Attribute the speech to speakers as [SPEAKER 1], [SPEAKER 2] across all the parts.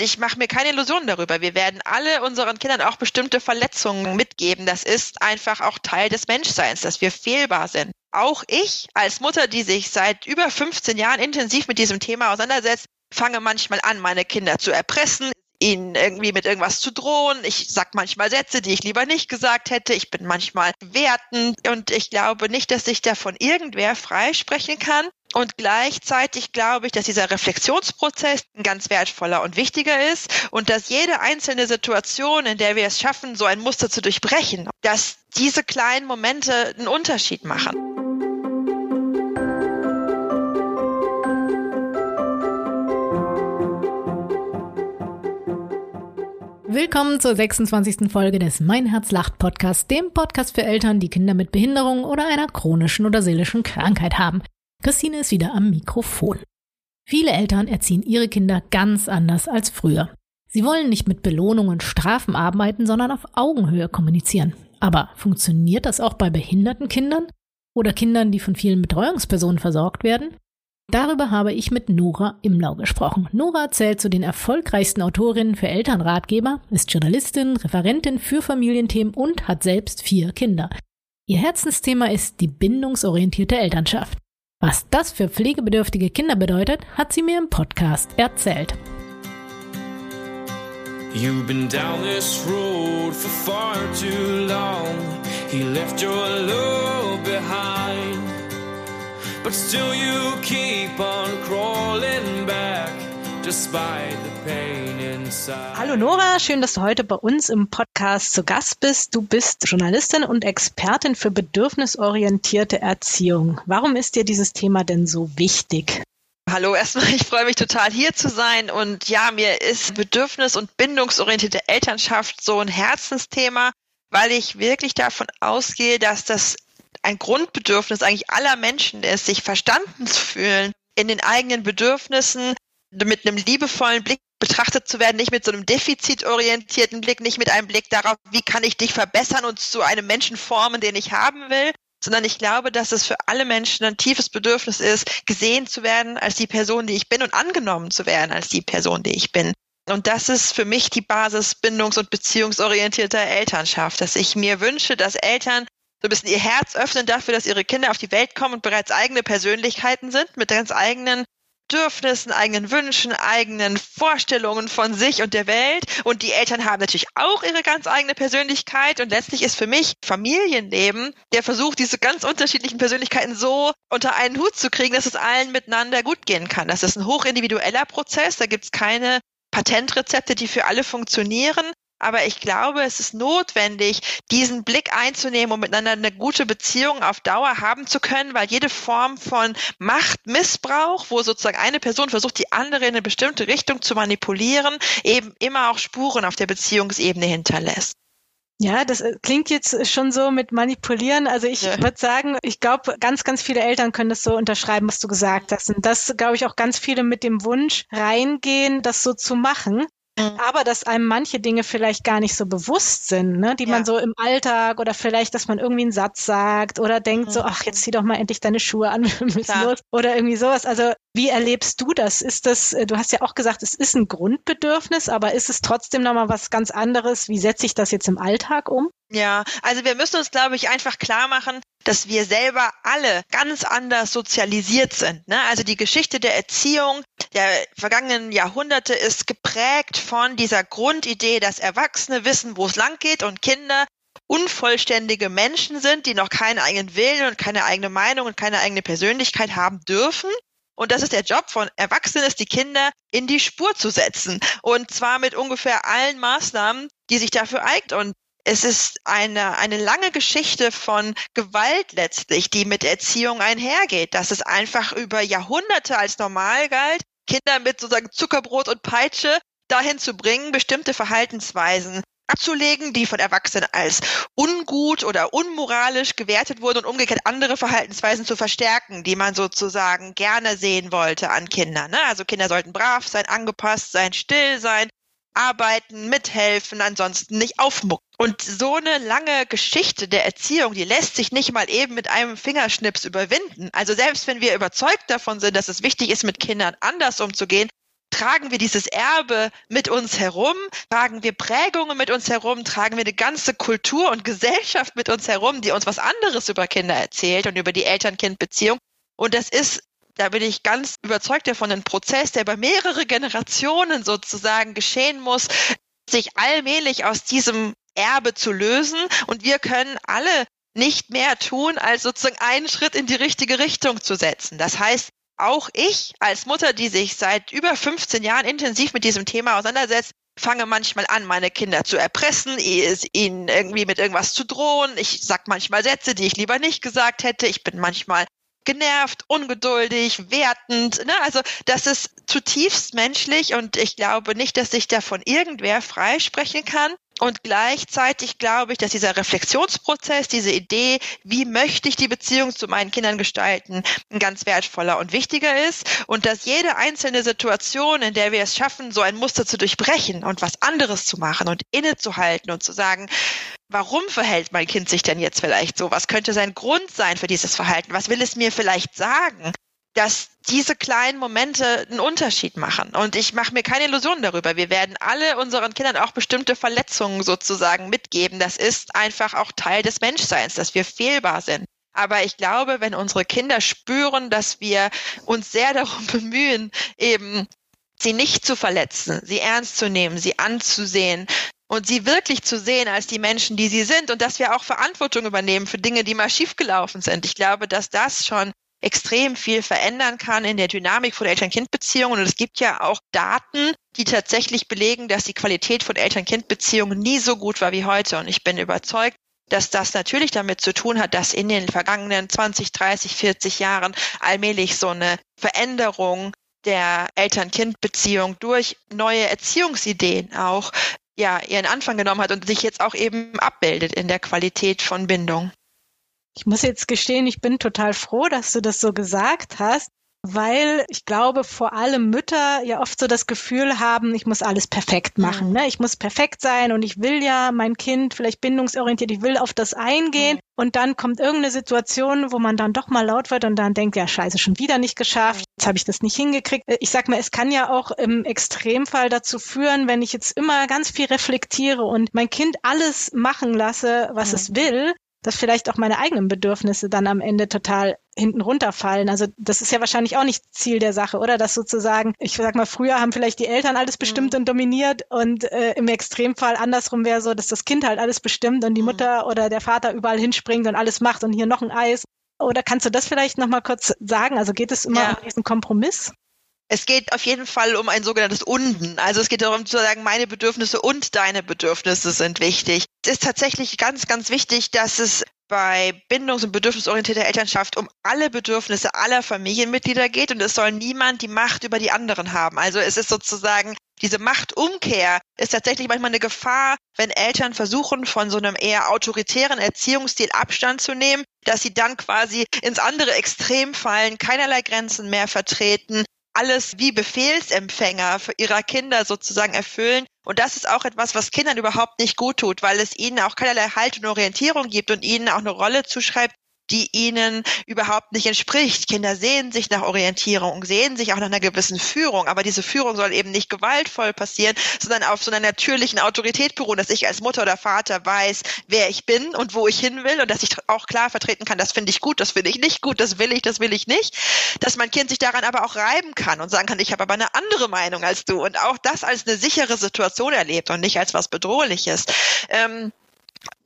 [SPEAKER 1] ich mache mir keine Illusionen darüber. Wir werden alle unseren Kindern auch bestimmte Verletzungen mitgeben. Das ist einfach auch Teil des Menschseins, dass wir fehlbar sind. Auch ich als Mutter, die sich seit über 15 Jahren intensiv mit diesem Thema auseinandersetzt, fange manchmal an, meine Kinder zu erpressen, ihnen irgendwie mit irgendwas zu drohen. Ich sag manchmal Sätze, die ich lieber nicht gesagt hätte. Ich bin manchmal wertend und ich glaube nicht, dass sich davon irgendwer freisprechen kann. Und gleichzeitig glaube ich, dass dieser Reflexionsprozess ein ganz wertvoller und wichtiger ist und dass jede einzelne Situation, in der wir es schaffen, so ein Muster zu durchbrechen, dass diese kleinen Momente einen Unterschied machen.
[SPEAKER 2] Willkommen zur 26. Folge des Mein Herz lacht Podcast, dem Podcast für Eltern, die Kinder mit Behinderung oder einer chronischen oder seelischen Krankheit haben. Christine ist wieder am Mikrofon. Viele Eltern erziehen ihre Kinder ganz anders als früher. Sie wollen nicht mit Belohnungen und Strafen arbeiten, sondern auf Augenhöhe kommunizieren. Aber funktioniert das auch bei behinderten Kindern? Oder Kindern, die von vielen Betreuungspersonen versorgt werden? Darüber habe ich mit Nora Imlau gesprochen. Nora zählt zu den erfolgreichsten Autorinnen für Elternratgeber, ist Journalistin, Referentin für Familienthemen und hat selbst vier Kinder. Ihr Herzensthema ist die bindungsorientierte Elternschaft. Was das für pflegebedürftige Kinder bedeutet, hat sie mir im Podcast erzählt. You've been down this road for far too long. He left your love behind. But still you keep on crawling back Hallo Nora, schön, dass du heute bei uns im Podcast zu Gast bist. Du bist Journalistin und Expertin für bedürfnisorientierte Erziehung. Warum ist dir dieses Thema denn so wichtig?
[SPEAKER 1] Hallo, erstmal, ich freue mich total hier zu sein und ja, mir ist bedürfnis- und bindungsorientierte Elternschaft so ein Herzensthema, weil ich wirklich davon ausgehe, dass das ein Grundbedürfnis eigentlich aller Menschen ist, sich verstanden zu fühlen in den eigenen Bedürfnissen, mit einem liebevollen Blick betrachtet zu werden, nicht mit so einem defizitorientierten Blick, nicht mit einem Blick darauf, wie kann ich dich verbessern und zu einem Menschen formen, den ich haben will, sondern ich glaube, dass es für alle Menschen ein tiefes Bedürfnis ist, gesehen zu werden als die Person, die ich bin und angenommen zu werden als die Person, die ich bin. Und das ist für mich die Basis bindungs- und beziehungsorientierter Elternschaft, dass ich mir wünsche, dass Eltern so ein bisschen ihr Herz öffnen dafür, dass ihre Kinder auf die Welt kommen und bereits eigene Persönlichkeiten sind, mit ganz eigenen Bedürfnissen, eigenen Wünschen, eigenen Vorstellungen von sich und der Welt. Und die Eltern haben natürlich auch ihre ganz eigene Persönlichkeit. Und letztlich ist für mich Familienleben der Versuch, diese ganz unterschiedlichen Persönlichkeiten so unter einen Hut zu kriegen, dass es allen miteinander gut gehen kann. Das ist ein hochindividueller Prozess. Da gibt es keine Patentrezepte, die für alle funktionieren. Aber ich glaube, es ist notwendig, diesen Blick einzunehmen, um miteinander eine gute Beziehung auf Dauer haben zu können, weil jede Form von Machtmissbrauch, wo sozusagen eine Person versucht, die andere in eine bestimmte Richtung zu manipulieren, eben immer auch Spuren auf der Beziehungsebene hinterlässt.
[SPEAKER 2] Ja, das äh, klingt jetzt schon so mit manipulieren. Also ich ja. würde sagen, ich glaube, ganz, ganz viele Eltern können das so unterschreiben, was du gesagt hast. Und das, glaube ich, auch ganz viele mit dem Wunsch reingehen, das so zu machen. Mhm. Aber dass einem manche Dinge vielleicht gar nicht so bewusst sind, ne? die ja. man so im Alltag oder vielleicht, dass man irgendwie einen Satz sagt oder denkt mhm. so, ach, jetzt zieh doch mal endlich deine Schuhe an, wir müssen los. Oder irgendwie sowas. Also wie erlebst du das? Ist das, äh, du hast ja auch gesagt, es ist ein Grundbedürfnis, aber ist es trotzdem nochmal was ganz anderes? Wie setze ich das jetzt im Alltag um?
[SPEAKER 1] Ja, also wir müssen uns, glaube ich, einfach klar machen, dass wir selber alle ganz anders sozialisiert sind. Ne? Also die Geschichte der Erziehung der vergangenen Jahrhunderte ist geprägt von dieser Grundidee, dass Erwachsene wissen, wo es lang geht und Kinder unvollständige Menschen sind, die noch keinen eigenen Willen und keine eigene Meinung und keine eigene Persönlichkeit haben dürfen. Und das ist der Job von Erwachsenen, die Kinder in die Spur zu setzen. Und zwar mit ungefähr allen Maßnahmen, die sich dafür eignen. Und es ist eine, eine lange Geschichte von Gewalt letztlich, die mit Erziehung einhergeht, dass es einfach über Jahrhunderte als normal galt, Kinder mit sozusagen Zuckerbrot und Peitsche dahin zu bringen, bestimmte Verhaltensweisen abzulegen, die von Erwachsenen als ungut oder unmoralisch gewertet wurden und umgekehrt andere Verhaltensweisen zu verstärken, die man sozusagen gerne sehen wollte an Kindern. Ne? Also Kinder sollten brav sein, angepasst sein, still sein, arbeiten, mithelfen, ansonsten nicht aufmucken. Und so eine lange Geschichte der Erziehung, die lässt sich nicht mal eben mit einem Fingerschnips überwinden. Also selbst wenn wir überzeugt davon sind, dass es wichtig ist, mit Kindern anders umzugehen, tragen wir dieses Erbe mit uns herum, tragen wir Prägungen mit uns herum, tragen wir eine ganze Kultur und Gesellschaft mit uns herum, die uns was anderes über Kinder erzählt und über die Eltern-Kind-Beziehung. Und das ist da bin ich ganz überzeugt davon, ein Prozess, der über mehrere Generationen sozusagen geschehen muss, sich allmählich aus diesem Erbe zu lösen. Und wir können alle nicht mehr tun, als sozusagen einen Schritt in die richtige Richtung zu setzen. Das heißt, auch ich als Mutter, die sich seit über 15 Jahren intensiv mit diesem Thema auseinandersetzt, fange manchmal an, meine Kinder zu erpressen, ihnen irgendwie mit irgendwas zu drohen. Ich sag manchmal Sätze, die ich lieber nicht gesagt hätte. Ich bin manchmal genervt, ungeduldig, wertend. Ne? Also das ist zutiefst menschlich und ich glaube nicht, dass sich davon irgendwer freisprechen kann. Und gleichzeitig glaube ich, dass dieser Reflexionsprozess, diese Idee, wie möchte ich die Beziehung zu meinen Kindern gestalten, ein ganz wertvoller und wichtiger ist. Und dass jede einzelne Situation, in der wir es schaffen, so ein Muster zu durchbrechen und was anderes zu machen und innezuhalten und zu sagen, warum verhält mein Kind sich denn jetzt vielleicht so? Was könnte sein Grund sein für dieses Verhalten? Was will es mir vielleicht sagen? Dass diese kleinen Momente einen Unterschied machen. Und ich mache mir keine Illusionen darüber. Wir werden alle unseren Kindern auch bestimmte Verletzungen sozusagen mitgeben. Das ist einfach auch Teil des Menschseins, dass wir fehlbar sind. Aber ich glaube, wenn unsere Kinder spüren, dass wir uns sehr darum bemühen, eben sie nicht zu verletzen, sie ernst zu nehmen, sie anzusehen, und sie wirklich zu sehen als die Menschen, die sie sind und dass wir auch Verantwortung übernehmen für Dinge, die mal schiefgelaufen sind. Ich glaube, dass das schon extrem viel verändern kann in der Dynamik von Eltern-Kind-Beziehungen. Und es gibt ja auch Daten, die tatsächlich belegen, dass die Qualität von Eltern-Kind-Beziehungen nie so gut war wie heute. Und ich bin überzeugt, dass das natürlich damit zu tun hat, dass in den vergangenen 20, 30, 40 Jahren allmählich so eine Veränderung der Eltern-Kind-Beziehung durch neue Erziehungsideen auch ja ihren Anfang genommen hat und sich jetzt auch eben abbildet in der Qualität von Bindung.
[SPEAKER 2] Ich muss jetzt gestehen, ich bin total froh, dass du das so gesagt hast, weil ich glaube, vor allem Mütter ja oft so das Gefühl haben, ich muss alles perfekt machen. Ne? Ich muss perfekt sein und ich will ja mein Kind vielleicht bindungsorientiert, ich will auf das eingehen. Und dann kommt irgendeine Situation, wo man dann doch mal laut wird und dann denkt, ja, scheiße, schon wieder nicht geschafft, jetzt habe ich das nicht hingekriegt. Ich sag mal, es kann ja auch im Extremfall dazu führen, wenn ich jetzt immer ganz viel reflektiere und mein Kind alles machen lasse, was mhm. es will, dass vielleicht auch meine eigenen Bedürfnisse dann am Ende total hinten runterfallen. Also das ist ja wahrscheinlich auch nicht Ziel der Sache, oder? Dass sozusagen, ich sag mal, früher haben vielleicht die Eltern alles bestimmt mhm. und dominiert und äh, im Extremfall andersrum wäre so, dass das Kind halt alles bestimmt und die mhm. Mutter oder der Vater überall hinspringt und alles macht und hier noch ein Eis. Oder kannst du das vielleicht nochmal kurz sagen? Also geht es immer ja. um diesen Kompromiss?
[SPEAKER 1] Es geht auf jeden Fall um ein sogenanntes Unden. Also es geht darum zu sagen, meine Bedürfnisse und deine Bedürfnisse sind wichtig. Es ist tatsächlich ganz, ganz wichtig, dass es bei bindungs- und bedürfnisorientierter Elternschaft um alle Bedürfnisse aller Familienmitglieder geht und es soll niemand die Macht über die anderen haben. Also es ist sozusagen diese Machtumkehr ist tatsächlich manchmal eine Gefahr, wenn Eltern versuchen, von so einem eher autoritären Erziehungsstil Abstand zu nehmen, dass sie dann quasi ins andere Extrem fallen, keinerlei Grenzen mehr vertreten, alles wie Befehlsempfänger für ihrer Kinder sozusagen erfüllen. Und das ist auch etwas, was Kindern überhaupt nicht gut tut, weil es ihnen auch keinerlei Halt und Orientierung gibt und ihnen auch eine Rolle zuschreibt, die ihnen überhaupt nicht entspricht. Kinder sehen sich nach Orientierung, sehen sich auch nach einer gewissen Führung, aber diese Führung soll eben nicht gewaltvoll passieren, sondern auf so einer natürlichen Autorität beruhen, dass ich als Mutter oder Vater weiß, wer ich bin und wo ich hin will und dass ich auch klar vertreten kann, das finde ich gut, das finde ich nicht gut, das will ich, das will ich nicht. Dass mein Kind sich daran aber auch reiben kann und sagen kann, ich habe aber eine andere Meinung als du und auch das als eine sichere Situation erlebt und nicht als was Bedrohliches. Ähm,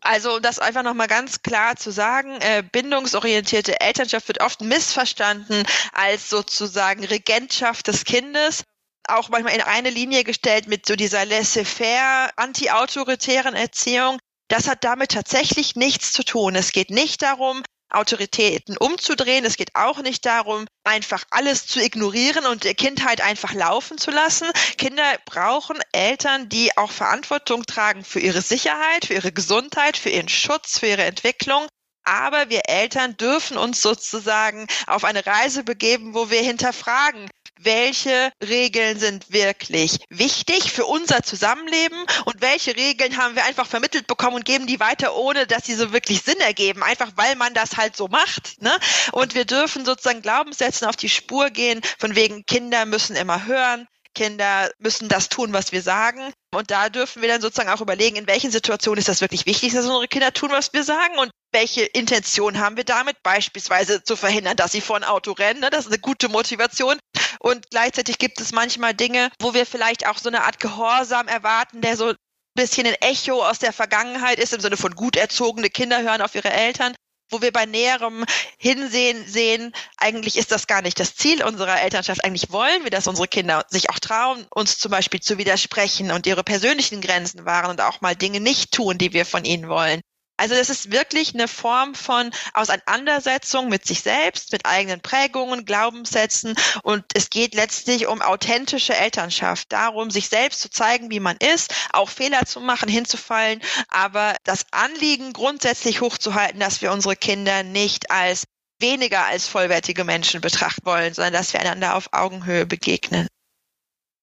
[SPEAKER 1] also um das einfach nochmal ganz klar zu sagen, äh, bindungsorientierte Elternschaft wird oft missverstanden als sozusagen Regentschaft des Kindes auch manchmal in eine Linie gestellt mit so dieser laissez-faire, anti-autoritären Erziehung. Das hat damit tatsächlich nichts zu tun. Es geht nicht darum, Autoritäten umzudrehen. Es geht auch nicht darum, einfach alles zu ignorieren und der Kindheit einfach laufen zu lassen. Kinder brauchen Eltern, die auch Verantwortung tragen für ihre Sicherheit, für ihre Gesundheit, für ihren Schutz, für ihre Entwicklung. Aber wir Eltern dürfen uns sozusagen auf eine Reise begeben, wo wir hinterfragen, welche Regeln sind wirklich wichtig für unser Zusammenleben und welche Regeln haben wir einfach vermittelt bekommen und geben die weiter, ohne dass sie so wirklich Sinn ergeben, einfach weil man das halt so macht. Ne? Und wir dürfen sozusagen Glaubenssätzen auf die Spur gehen, von wegen Kinder müssen immer hören, Kinder müssen das tun, was wir sagen. Und da dürfen wir dann sozusagen auch überlegen, in welchen Situationen ist das wirklich wichtig, dass unsere Kinder tun, was wir sagen und welche Intention haben wir damit, beispielsweise zu verhindern, dass sie vor ein Auto rennen. Ne? Das ist eine gute Motivation. Und gleichzeitig gibt es manchmal Dinge, wo wir vielleicht auch so eine Art Gehorsam erwarten, der so ein bisschen ein Echo aus der Vergangenheit ist, im Sinne von gut erzogene Kinder hören auf ihre Eltern wo wir bei näherem Hinsehen sehen, eigentlich ist das gar nicht das Ziel unserer Elternschaft. Eigentlich wollen wir, dass unsere Kinder sich auch trauen, uns zum Beispiel zu widersprechen und ihre persönlichen Grenzen wahren und auch mal Dinge nicht tun, die wir von ihnen wollen. Also das ist wirklich eine Form von Auseinandersetzung mit sich selbst, mit eigenen Prägungen, Glaubenssätzen. Und es geht letztlich um authentische Elternschaft, darum, sich selbst zu zeigen, wie man ist, auch Fehler zu machen, hinzufallen, aber das Anliegen grundsätzlich hochzuhalten, dass wir unsere Kinder nicht als weniger als vollwertige Menschen betrachten wollen, sondern dass wir einander auf Augenhöhe begegnen.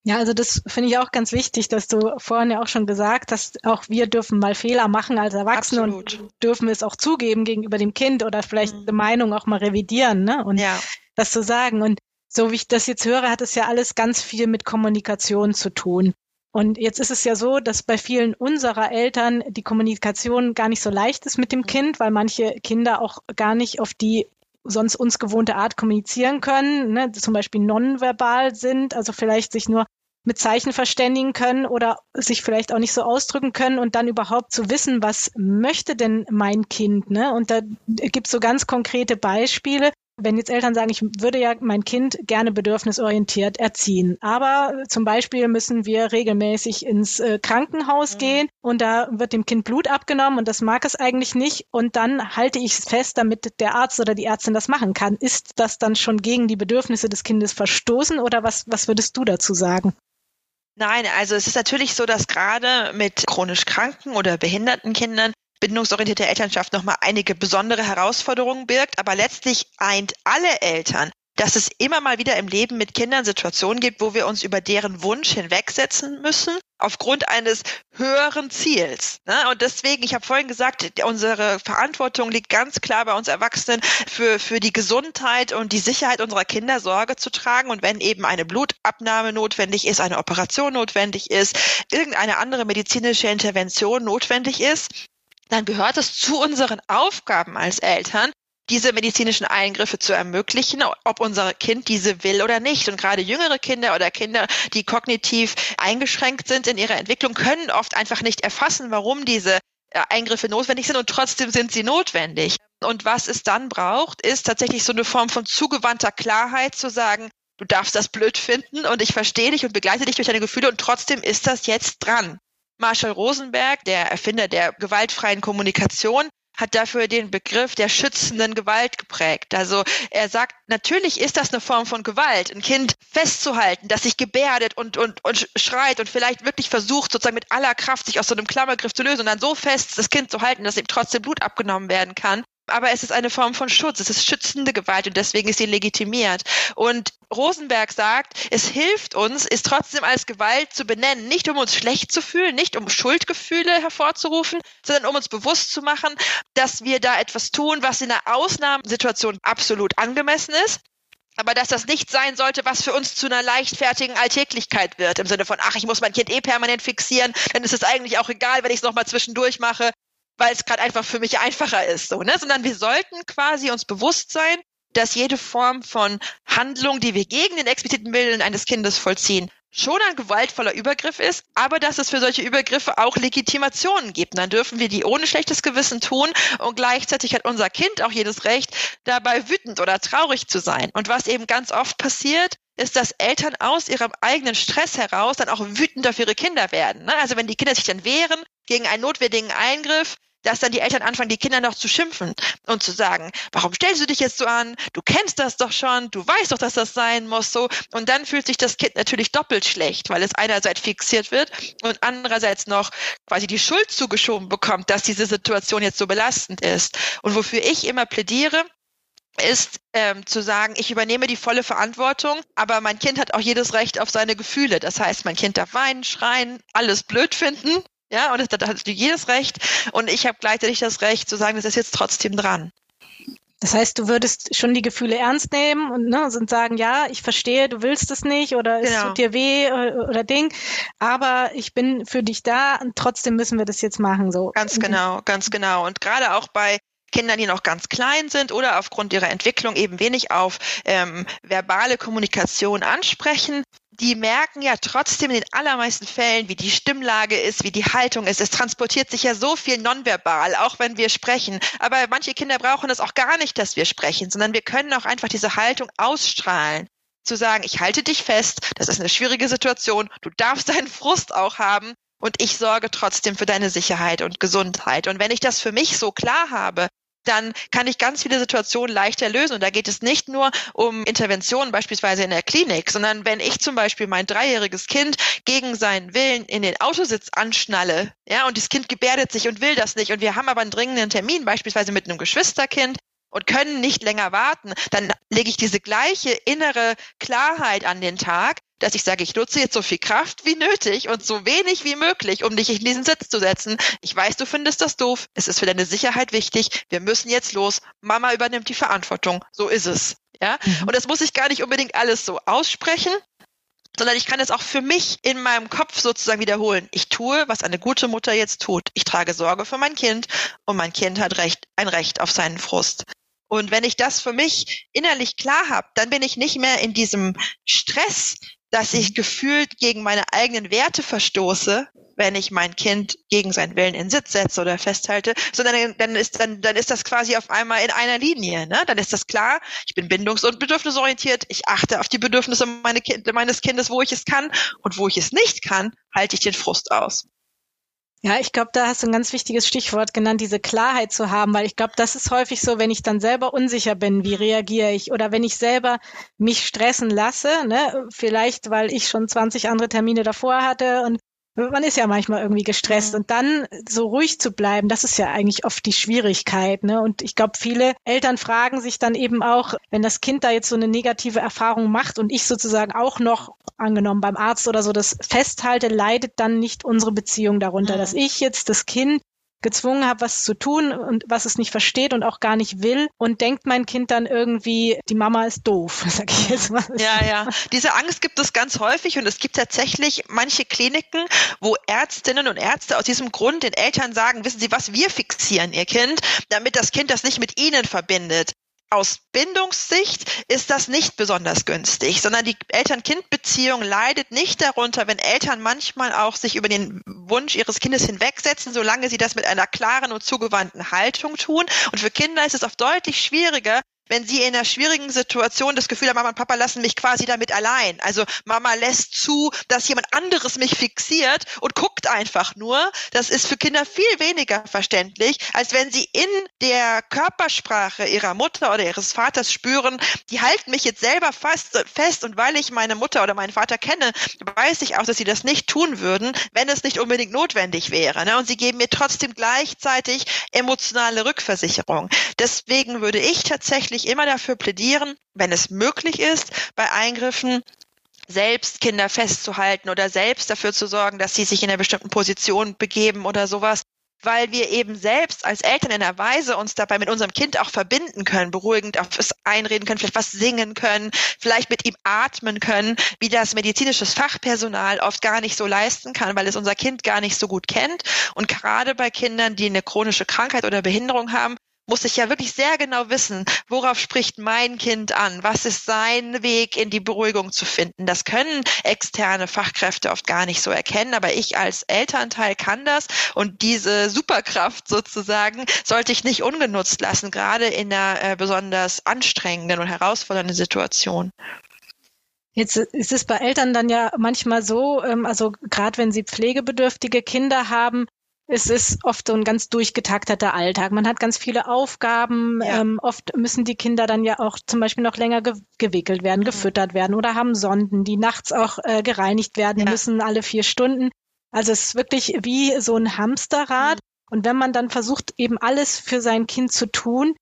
[SPEAKER 2] Ja, also das finde ich auch ganz wichtig, dass du vorhin ja auch schon gesagt hast, auch wir dürfen mal Fehler machen als Erwachsene Absolut. und dürfen es auch zugeben gegenüber dem Kind oder vielleicht mhm. eine Meinung auch mal revidieren, ne? Und ja. das zu sagen. Und so wie ich das jetzt höre, hat es ja alles ganz viel mit Kommunikation zu tun. Und jetzt ist es ja so, dass bei vielen unserer Eltern die Kommunikation gar nicht so leicht ist mit dem mhm. Kind, weil manche Kinder auch gar nicht auf die sonst uns gewohnte Art kommunizieren können, ne, zum Beispiel nonverbal sind, also vielleicht sich nur mit Zeichen verständigen können oder sich vielleicht auch nicht so ausdrücken können und dann überhaupt zu wissen, was möchte denn mein Kind, ne? Und da gibt es so ganz konkrete Beispiele, wenn jetzt Eltern sagen, ich würde ja mein Kind gerne bedürfnisorientiert erziehen, aber zum Beispiel müssen wir regelmäßig ins äh, Krankenhaus mhm. gehen und da wird dem Kind Blut abgenommen und das mag es eigentlich nicht und dann halte ich es fest, damit der Arzt oder die Ärztin das machen kann. Ist das dann schon gegen die Bedürfnisse des Kindes verstoßen oder was, was würdest du dazu sagen?
[SPEAKER 1] Nein, also es ist natürlich so, dass gerade mit chronisch kranken oder behinderten Kindern bindungsorientierte Elternschaft nochmal einige besondere Herausforderungen birgt, aber letztlich eint alle Eltern, dass es immer mal wieder im Leben mit Kindern Situationen gibt, wo wir uns über deren Wunsch hinwegsetzen müssen, aufgrund eines höheren Ziels. Ne? Und deswegen, ich habe vorhin gesagt, unsere Verantwortung liegt ganz klar bei uns Erwachsenen, für, für die Gesundheit und die Sicherheit unserer Kinder Sorge zu tragen. Und wenn eben eine Blutabnahme notwendig ist, eine Operation notwendig ist, irgendeine andere medizinische Intervention notwendig ist, dann gehört es zu unseren Aufgaben als Eltern, diese medizinischen Eingriffe zu ermöglichen, ob unser Kind diese will oder nicht. Und gerade jüngere Kinder oder Kinder, die kognitiv eingeschränkt sind in ihrer Entwicklung, können oft einfach nicht erfassen, warum diese äh, Eingriffe notwendig sind und trotzdem sind sie notwendig. Und was es dann braucht, ist tatsächlich so eine Form von zugewandter Klarheit zu sagen, du darfst das blöd finden und ich verstehe dich und begleite dich durch deine Gefühle und trotzdem ist das jetzt dran. Marshall Rosenberg, der Erfinder der gewaltfreien Kommunikation, hat dafür den Begriff der schützenden Gewalt geprägt. Also er sagt, natürlich ist das eine Form von Gewalt, ein Kind festzuhalten, das sich gebärdet und, und, und schreit und vielleicht wirklich versucht, sozusagen mit aller Kraft sich aus so einem Klammergriff zu lösen und dann so fest das Kind zu halten, dass ihm trotzdem Blut abgenommen werden kann aber es ist eine Form von Schutz, es ist schützende Gewalt und deswegen ist sie legitimiert. Und Rosenberg sagt, es hilft uns, es trotzdem als Gewalt zu benennen, nicht um uns schlecht zu fühlen, nicht um Schuldgefühle hervorzurufen, sondern um uns bewusst zu machen, dass wir da etwas tun, was in einer Ausnahmesituation absolut angemessen ist. Aber dass das nicht sein sollte, was für uns zu einer leichtfertigen Alltäglichkeit wird, im Sinne von, ach, ich muss mein Kind eh permanent fixieren, dann ist es eigentlich auch egal, wenn ich es nochmal zwischendurch mache weil es gerade einfach für mich einfacher ist, so, ne? Sondern wir sollten quasi uns bewusst sein, dass jede Form von Handlung, die wir gegen den expliziten Willen eines Kindes vollziehen, schon ein gewaltvoller Übergriff ist, aber dass es für solche Übergriffe auch Legitimationen gibt. Dann dürfen wir die ohne schlechtes Gewissen tun und gleichzeitig hat unser Kind auch jedes Recht, dabei wütend oder traurig zu sein. Und was eben ganz oft passiert, ist, dass Eltern aus ihrem eigenen Stress heraus dann auch wütend auf ihre Kinder werden. Ne? Also wenn die Kinder sich dann wehren gegen einen notwendigen Eingriff, dass dann die Eltern anfangen, die Kinder noch zu schimpfen und zu sagen, warum stellst du dich jetzt so an? Du kennst das doch schon, du weißt doch, dass das sein muss so. Und dann fühlt sich das Kind natürlich doppelt schlecht, weil es einerseits fixiert wird und andererseits noch quasi die Schuld zugeschoben bekommt, dass diese Situation jetzt so belastend ist. Und wofür ich immer plädiere, ist ähm, zu sagen, ich übernehme die volle Verantwortung, aber mein Kind hat auch jedes Recht auf seine Gefühle. Das heißt, mein Kind darf weinen, schreien, alles blöd finden, ja, und da hat jedes Recht. Und ich habe gleichzeitig das Recht zu sagen, das ist jetzt trotzdem dran.
[SPEAKER 2] Das heißt, du würdest schon die Gefühle ernst nehmen und, ne, und sagen, ja, ich verstehe, du willst es nicht oder es
[SPEAKER 1] Genau.
[SPEAKER 2] tut dir weh oder, oder Ding, aber ich bin für dich da und trotzdem müssen wir das jetzt machen. So.
[SPEAKER 1] Ganz genau, ganz genau. Und gerade auch bei Kindern, die noch ganz klein sind oder aufgrund ihrer Entwicklung eben wenig auf ähm, verbale Kommunikation ansprechen, die merken ja trotzdem in den allermeisten Fällen, wie die Stimmlage ist, wie die Haltung ist. Es transportiert sich ja so viel nonverbal, auch wenn wir sprechen. Aber manche Kinder brauchen es auch gar nicht, dass wir sprechen, sondern wir können auch einfach diese Haltung ausstrahlen. Zu sagen, ich halte dich fest, das ist eine schwierige Situation, du darfst deinen Frust auch haben und ich sorge trotzdem für deine Sicherheit und Gesundheit. Und wenn ich das für mich so klar habe, dann kann ich ganz viele Situationen leichter lösen. Und da geht es nicht nur um Interventionen beispielsweise in der Klinik, sondern wenn ich zum Beispiel mein dreijähriges Kind gegen seinen Willen in den Autositz anschnalle, ja, und das Kind gebärdet sich und will das nicht, und wir haben aber einen dringenden Termin, beispielsweise mit einem Geschwisterkind, und können nicht länger warten, dann lege ich diese gleiche innere Klarheit an den Tag, dass ich sage, ich nutze jetzt so viel Kraft wie nötig und so wenig wie möglich, um dich in diesen Sitz zu setzen. Ich weiß, du findest das doof. Es ist für deine Sicherheit wichtig. Wir müssen jetzt los. Mama übernimmt die Verantwortung. So ist es. Ja.
[SPEAKER 2] Mhm.
[SPEAKER 1] Und das muss ich gar nicht unbedingt alles so aussprechen, sondern ich kann es auch für mich in meinem Kopf sozusagen wiederholen. Ich tue, was eine gute Mutter jetzt tut. Ich trage Sorge für mein Kind und mein Kind hat Recht, ein Recht auf seinen Frust. Und wenn ich das für mich innerlich klar habe, dann bin ich nicht mehr in diesem Stress, dass ich gefühlt gegen meine eigenen Werte verstoße, wenn ich mein Kind gegen seinen Willen in Sitz setze oder festhalte, sondern dann ist dann dann ist das quasi auf einmal in einer Linie. Ne? Dann ist das klar. Ich bin bindungs- und bedürfnisorientiert. Ich achte auf die Bedürfnisse meine kind, meines Kindes, wo ich es kann und wo ich es nicht kann, halte ich den Frust aus.
[SPEAKER 2] Ja, ich glaube, da hast du ein ganz wichtiges Stichwort genannt, diese Klarheit zu haben, weil ich glaube, das ist häufig so, wenn ich dann selber unsicher bin, wie reagiere ich oder wenn ich selber mich stressen lasse, ne, vielleicht weil ich schon 20 andere Termine davor hatte und man ist ja manchmal irgendwie gestresst und dann so ruhig zu bleiben, das ist ja eigentlich oft die Schwierigkeit. Ne? Und ich glaube, viele Eltern fragen sich dann eben auch, wenn das Kind da jetzt so eine negative Erfahrung macht und ich sozusagen auch noch angenommen beim Arzt oder so das festhalte, leidet dann nicht unsere Beziehung darunter, dass ich jetzt das Kind gezwungen habe, was zu tun und was es nicht versteht und auch gar nicht will und denkt mein Kind dann irgendwie, die Mama ist doof, sag ich jetzt mal.
[SPEAKER 1] Ja, ja. Diese Angst gibt es ganz häufig und es gibt tatsächlich manche Kliniken, wo Ärztinnen und Ärzte aus diesem Grund den Eltern sagen, wissen Sie was, wir fixieren Ihr Kind, damit das Kind das nicht mit Ihnen verbindet. Aus Bindungssicht ist das nicht besonders günstig, sondern die Eltern-Kind-Beziehung leidet nicht darunter, wenn Eltern manchmal auch sich über den Wunsch ihres Kindes hinwegsetzen, solange sie das mit einer klaren und zugewandten Haltung tun. Und für Kinder ist es oft deutlich schwieriger, wenn sie in einer schwierigen Situation das Gefühl haben, Mama und Papa lassen mich quasi damit allein. Also Mama lässt zu, dass jemand anderes mich fixiert und guckt einfach nur. Das ist für Kinder viel weniger verständlich, als wenn sie in der Körpersprache ihrer Mutter oder ihres Vaters spüren, die halten mich jetzt selber fast fest und weil ich meine Mutter oder meinen Vater kenne, weiß ich auch, dass sie das nicht tun würden, wenn es nicht unbedingt notwendig wäre. Ne? Und sie geben mir trotzdem gleichzeitig emotionale Rückversicherung. Deswegen würde ich tatsächlich immer dafür plädieren, wenn es möglich ist, bei Eingriffen selbst Kinder festzuhalten oder selbst dafür zu sorgen, dass sie sich in einer bestimmten Position begeben oder sowas, weil wir eben selbst als Eltern in einer Weise uns dabei mit unserem Kind auch verbinden können, beruhigend auf es einreden können, vielleicht was singen können, vielleicht mit ihm atmen können, wie das medizinisches Fachpersonal oft gar nicht so leisten kann, weil es unser Kind gar nicht so gut kennt. Und gerade bei Kindern, die eine chronische Krankheit oder Behinderung haben, muss ich ja wirklich sehr genau wissen, worauf spricht mein Kind an? Was ist sein Weg in die Beruhigung zu finden? Das können externe Fachkräfte oft gar nicht so erkennen, aber ich als Elternteil kann das und diese Superkraft sozusagen sollte ich nicht ungenutzt lassen, gerade in einer äh, besonders anstrengenden und herausfordernden Situation.
[SPEAKER 2] Jetzt ist es bei Eltern dann ja manchmal so, ähm, also gerade wenn sie pflegebedürftige Kinder haben, es ist oft so ein ganz durchgetakteter Alltag. Man hat ganz viele Aufgaben.
[SPEAKER 1] Ja.
[SPEAKER 2] Ähm, oft müssen die Kinder dann ja auch zum Beispiel noch länger ge gewickelt werden,
[SPEAKER 1] Mhm.
[SPEAKER 2] gefüttert werden oder haben Sonden, die nachts auch äh, gereinigt werden
[SPEAKER 1] Ja.
[SPEAKER 2] müssen, alle vier Stunden. Also es ist wirklich wie so ein Hamsterrad.
[SPEAKER 1] Mhm.
[SPEAKER 2] Und wenn man dann versucht, eben alles für sein Kind zu tun,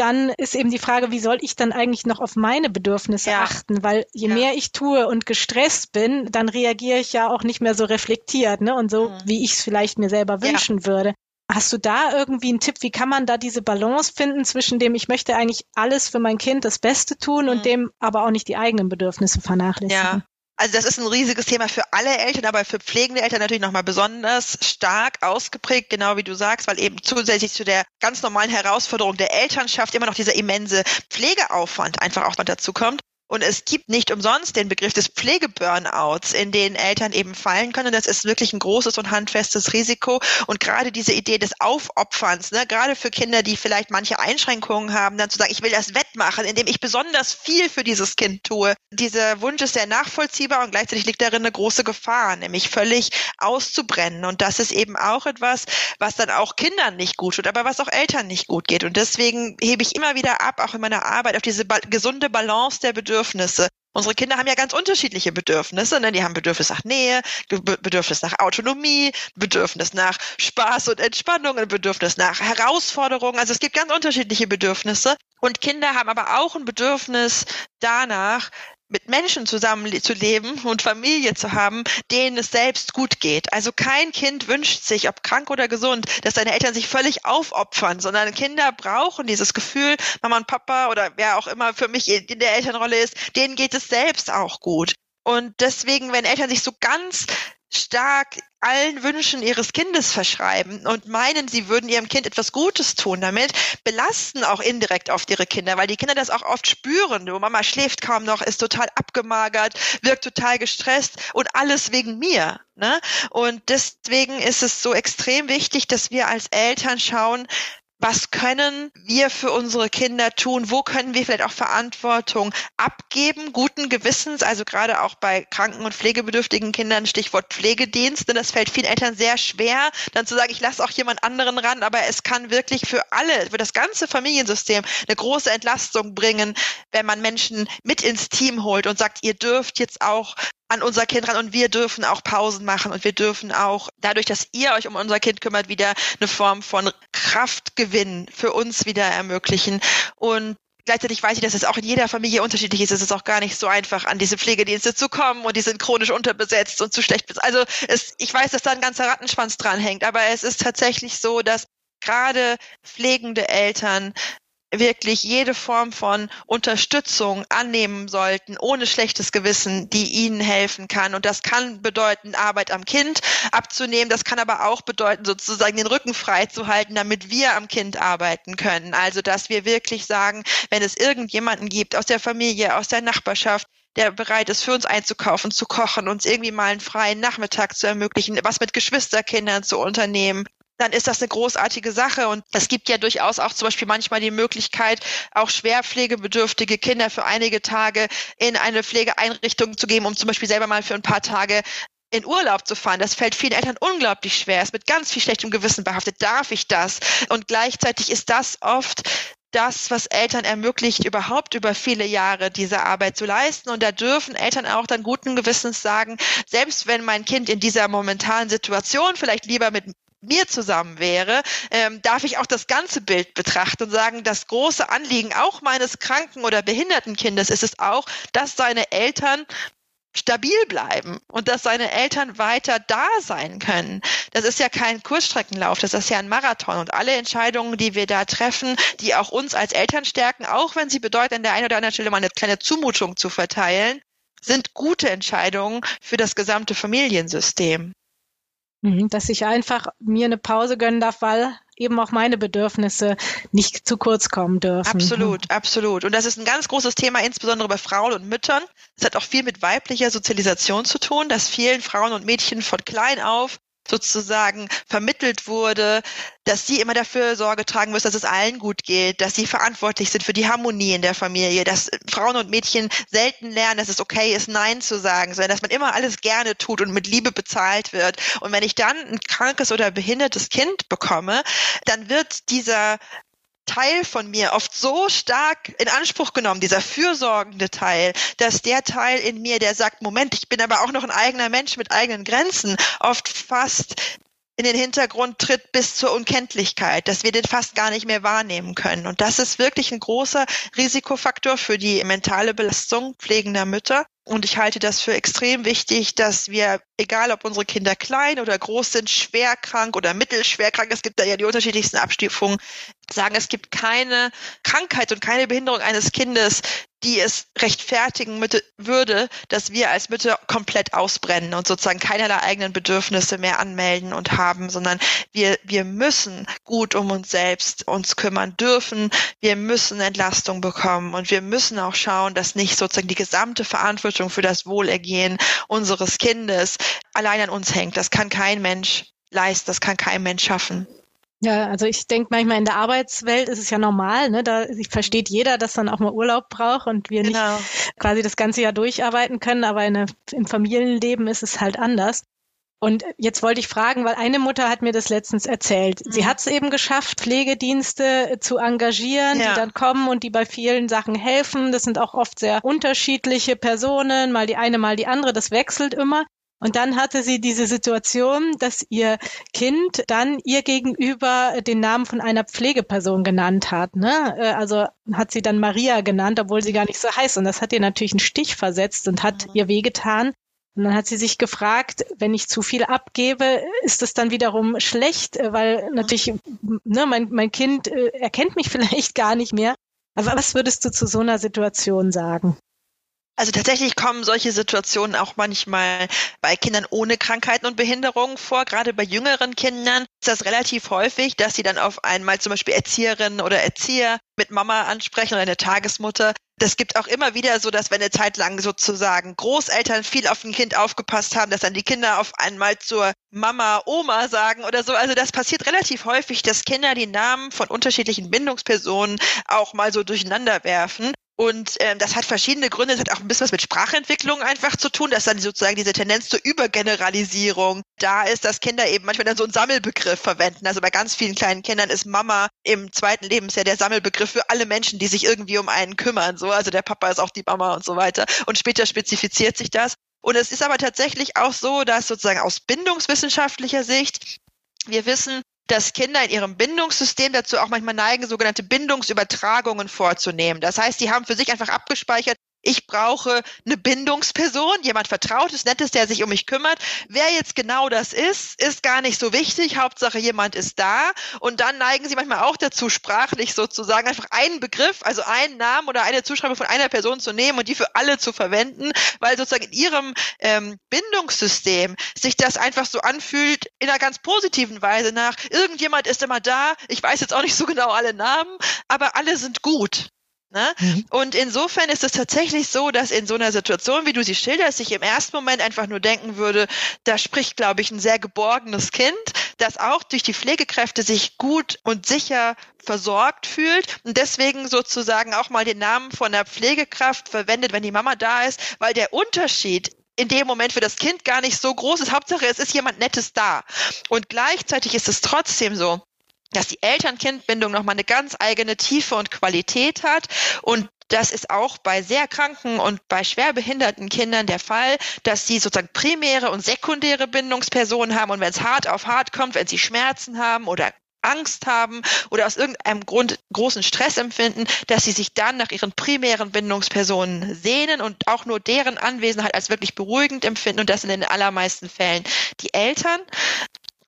[SPEAKER 2] dann ist eben die Frage, wie soll ich dann eigentlich noch auf meine Bedürfnisse
[SPEAKER 1] Ja.
[SPEAKER 2] achten? Weil je
[SPEAKER 1] Ja.
[SPEAKER 2] mehr ich tue und gestresst bin, dann reagiere ich ja auch nicht mehr so reflektiert, ne? Und so,
[SPEAKER 1] Mhm.
[SPEAKER 2] wie ich es vielleicht mir selber
[SPEAKER 1] Ja.
[SPEAKER 2] wünschen würde. Hast du da irgendwie einen Tipp, wie kann man da diese Balance finden zwischen dem, ich möchte eigentlich alles für mein Kind das Beste tun mhm. und dem aber auch nicht die eigenen Bedürfnisse vernachlässigen?
[SPEAKER 1] Ja. Also das ist ein riesiges Thema für alle Eltern, aber für pflegende Eltern natürlich nochmal besonders stark ausgeprägt, genau wie du sagst, weil eben zusätzlich zu der ganz normalen Herausforderung der Elternschaft immer noch dieser immense Pflegeaufwand einfach auch dazu kommt. Und es gibt nicht umsonst den Begriff des Pflegeburnouts, in den Eltern eben fallen können. Das ist wirklich ein großes und handfestes Risiko. Und gerade diese Idee des Aufopferns, ne, gerade für Kinder, die vielleicht manche Einschränkungen haben, dann zu sagen, ich will das wettmachen, indem ich besonders viel für dieses Kind tue. Dieser Wunsch ist sehr nachvollziehbar und gleichzeitig liegt darin eine große Gefahr, nämlich völlig auszubrennen. Und das ist eben auch etwas, was dann auch Kindern nicht gut tut, aber was auch Eltern nicht gut geht. Und deswegen hebe ich immer wieder ab, auch in meiner Arbeit, auf diese ba gesunde Balance der Bedürfnisse Bedürfnisse. Unsere Kinder haben ja ganz unterschiedliche Bedürfnisse. Ne? Die haben Bedürfnis nach Nähe, Bedürfnis nach Autonomie, Bedürfnis nach Spaß und Entspannung, ein Bedürfnis nach Herausforderungen. Also es gibt ganz unterschiedliche Bedürfnisse. Und Kinder haben aber auch ein Bedürfnis danach, mit Menschen zusammen zu leben und Familie zu haben, denen es selbst gut geht. Also kein Kind wünscht sich, ob krank oder gesund, dass seine Eltern sich völlig aufopfern, sondern Kinder brauchen dieses Gefühl, Mama und Papa oder wer auch immer für mich in der Elternrolle ist, denen geht es selbst auch gut. Und deswegen, wenn Eltern sich so ganz stark allen Wünschen ihres Kindes verschreiben und meinen, sie würden ihrem Kind etwas Gutes tun damit, belasten auch indirekt oft ihre Kinder, weil die Kinder das auch oft spüren. Du, Mama schläft kaum noch, ist total abgemagert, wirkt total gestresst und alles wegen mir. Ne? Und deswegen ist es so extrem wichtig, dass wir als Eltern schauen, was können wir für unsere Kinder tun? Wo können wir vielleicht auch Verantwortung abgeben, guten Gewissens, also gerade auch bei kranken und pflegebedürftigen Kindern, Stichwort Pflegedienst, denn das fällt vielen Eltern sehr schwer, dann zu sagen, ich lasse auch jemand anderen ran, aber es kann wirklich für alle, für das ganze Familiensystem eine große Entlastung bringen, wenn man Menschen mit ins Team holt und sagt, ihr dürft jetzt auch an unser Kind ran und wir dürfen auch Pausen machen und wir dürfen auch dadurch, dass ihr euch um unser Kind kümmert, wieder eine Form von Kraftgewinn für uns wieder ermöglichen und Gleichzeitig weiß ich, dass es auch in jeder Familie unterschiedlich ist. Es ist auch gar nicht so einfach, an diese Pflegedienste zu kommen und die sind chronisch unterbesetzt und zu schlecht. Also es, ich weiß, dass da ein ganzer Rattenschwanz dran hängt, aber es ist tatsächlich so, dass gerade pflegende Eltern wirklich jede Form von Unterstützung annehmen sollten, ohne schlechtes Gewissen, die ihnen helfen kann. Und das kann bedeuten, Arbeit am Kind abzunehmen. Das kann aber auch bedeuten, sozusagen den Rücken frei zu halten, damit wir am Kind arbeiten können. Also, dass wir wirklich sagen, wenn es irgendjemanden gibt aus der Familie, aus der Nachbarschaft, der bereit ist, für uns einzukaufen, zu kochen, uns irgendwie mal einen freien Nachmittag zu ermöglichen, was mit Geschwisterkindern zu unternehmen, dann ist das eine großartige Sache. Und es gibt ja durchaus auch zum Beispiel manchmal die Möglichkeit, auch schwer pflegebedürftige Kinder für einige Tage in eine Pflegeeinrichtung zu geben, um zum Beispiel selber mal für ein paar Tage in Urlaub zu fahren. Das fällt vielen Eltern unglaublich schwer. Es ist mit ganz viel schlechtem Gewissen behaftet. Darf ich das? Und gleichzeitig ist das oft das, was Eltern ermöglicht, überhaupt über viele Jahre diese Arbeit zu leisten. Und da dürfen Eltern auch dann guten Gewissens sagen, selbst wenn mein Kind in dieser momentanen Situation vielleicht lieber mit mir zusammen wäre, ähm, darf ich auch das ganze Bild betrachten und sagen, das große Anliegen auch meines kranken oder behinderten Kindes ist es auch, dass seine Eltern stabil bleiben und dass seine Eltern weiter da sein können. Das ist ja kein Kurzstreckenlauf, das ist ja ein Marathon und alle Entscheidungen, die wir da treffen, die auch uns als Eltern stärken, auch wenn sie bedeuten, an der einen oder anderen Stelle mal eine kleine Zumutung zu verteilen, sind gute Entscheidungen für das gesamte Familiensystem.
[SPEAKER 2] Mhm, dass ich einfach mir eine Pause gönnen darf, weil eben auch meine Bedürfnisse nicht zu kurz kommen dürfen.
[SPEAKER 1] Absolut, absolut. Und das ist ein ganz großes Thema, insbesondere bei Frauen und Müttern. Es hat auch viel mit weiblicher Sozialisation zu tun, dass vielen Frauen und Mädchen von klein auf sozusagen vermittelt wurde, dass sie immer dafür Sorge tragen müssen, dass es allen gut geht, dass sie verantwortlich sind für die Harmonie in der Familie, dass Frauen und Mädchen selten lernen, dass es okay ist, Nein zu sagen, sondern dass man immer alles gerne tut und mit Liebe bezahlt wird. Und wenn ich dann ein krankes oder behindertes Kind bekomme, dann wird dieser Teil von mir oft so stark in Anspruch genommen, dieser fürsorgende Teil, dass der Teil in mir, der sagt, Moment, ich bin aber auch noch ein eigener Mensch mit eigenen Grenzen, oft fast in den Hintergrund tritt bis zur Unkenntlichkeit, dass wir den fast gar nicht mehr wahrnehmen können. Und das ist wirklich ein großer Risikofaktor für die mentale Belastung pflegender Mütter. Und ich halte das für extrem wichtig, dass wir, egal ob unsere Kinder klein oder groß sind, schwer krank oder mittelschwer krank, es gibt da ja die unterschiedlichsten Abstufungen, sagen, es gibt keine Krankheit und keine Behinderung eines Kindes, die es rechtfertigen würde, dass wir als Mütter komplett ausbrennen und sozusagen keinerlei eigenen Bedürfnisse mehr anmelden und haben, sondern wir, wir müssen gut um uns selbst uns kümmern dürfen. Wir müssen Entlastung bekommen und wir müssen auch schauen, dass nicht sozusagen die gesamte Verantwortung für das Wohlergehen unseres Kindes allein an uns hängt. Das kann kein Mensch leisten, das kann kein Mensch schaffen.
[SPEAKER 2] Ja, also ich denke manchmal in der Arbeitswelt ist es ja normal, ne? Da versteht jeder, dass dann auch mal Urlaub braucht und wir genau. nicht quasi das ganze Jahr durcharbeiten können, aber eine, im Familienleben ist es halt anders. Und jetzt wollte ich fragen, weil eine Mutter hat mir das letztens erzählt. Mhm. Sie hat es eben geschafft, Pflegedienste zu engagieren, ja. die dann kommen und die bei vielen Sachen helfen. Das sind auch oft sehr unterschiedliche Personen, mal die eine, mal die andere. Das wechselt immer. Und dann hatte sie diese Situation, dass ihr Kind dann ihr gegenüber den Namen von einer Pflegeperson genannt hat. Ne? Äh, also hat sie dann Maria genannt, obwohl sie gar nicht so heißt. Und das hat ihr natürlich einen Stich versetzt und hat mhm. ihr wehgetan. Und dann hat sie sich gefragt, wenn ich zu viel abgebe, ist das dann wiederum schlecht, äh, weil natürlich ne, mein, mein Kind äh, erkennt mich vielleicht gar nicht mehr. Aber was würdest du zu so einer Situation sagen?
[SPEAKER 1] Also tatsächlich kommen solche Situationen auch manchmal bei Kindern ohne Krankheiten und Behinderungen vor. Gerade bei jüngeren Kindern ist das relativ häufig, dass sie dann auf einmal zum Beispiel Erzieherinnen oder Erzieher mit Mama ansprechen oder eine Tagesmutter. Das gibt auch immer wieder so, dass wenn eine Zeit lang sozusagen Großeltern viel auf ein Kind aufgepasst haben, dass dann die Kinder auf einmal zur Mama, Oma sagen oder so. Also das passiert relativ häufig, dass Kinder die Namen von unterschiedlichen Bindungspersonen auch mal so durcheinander werfen. Und ähm, das hat verschiedene Gründe. Es hat auch ein bisschen was mit Sprachentwicklung einfach zu tun, dass dann sozusagen diese Tendenz zur Übergeneralisierung da ist, dass Kinder eben manchmal dann so einen Sammelbegriff verwenden. Also bei ganz vielen kleinen Kindern ist Mama im zweiten Lebensjahr der Sammelbegriff für alle Menschen, die sich irgendwie um einen kümmern. So, also der Papa ist auch die Mama und so weiter. Und später spezifiziert sich das. Und es ist aber tatsächlich auch so, dass sozusagen aus bindungswissenschaftlicher Sicht wir wissen, dass Kinder in ihrem Bindungssystem dazu auch manchmal neigen, sogenannte Bindungsübertragungen vorzunehmen. Das heißt, die haben für sich einfach abgespeichert, ich brauche eine Bindungsperson, jemand Vertrautes, Nettes, der sich um mich kümmert. Wer jetzt genau das ist, ist gar nicht so wichtig. Hauptsache, jemand ist da. Und dann neigen sie manchmal auch dazu, sprachlich sozusagen einfach einen Begriff, also einen Namen oder eine Zuschreibung von einer Person zu nehmen und die für alle zu verwenden, weil sozusagen in ihrem ähm, Bindungssystem sich das einfach so anfühlt, in einer ganz positiven Weise nach, irgendjemand ist immer da, ich weiß jetzt auch nicht so genau alle Namen, aber alle sind gut. Ne? Mhm. Und insofern ist es tatsächlich so, dass in so einer Situation, wie du sie schilderst, ich im ersten Moment einfach nur denken würde, da spricht, glaube ich, ein sehr geborgenes Kind, das auch durch die Pflegekräfte sich gut und sicher versorgt fühlt und deswegen sozusagen auch mal den Namen von der Pflegekraft verwendet, wenn die Mama da ist, weil der Unterschied in dem Moment für das Kind gar nicht so groß ist. Hauptsache, es ist jemand Nettes da. Und gleichzeitig ist es trotzdem so, dass die Eltern-Kind-Bindung nochmal eine ganz eigene Tiefe und Qualität hat. Und das ist auch bei sehr kranken und bei schwer behinderten Kindern der Fall, dass sie sozusagen primäre und sekundäre Bindungspersonen haben. Und wenn es hart auf hart kommt, wenn sie Schmerzen haben oder Angst haben oder aus irgendeinem Grund großen Stress empfinden, dass sie sich dann nach ihren primären Bindungspersonen sehnen und auch nur deren Anwesenheit als wirklich beruhigend empfinden. Und das sind in den allermeisten Fällen die Eltern.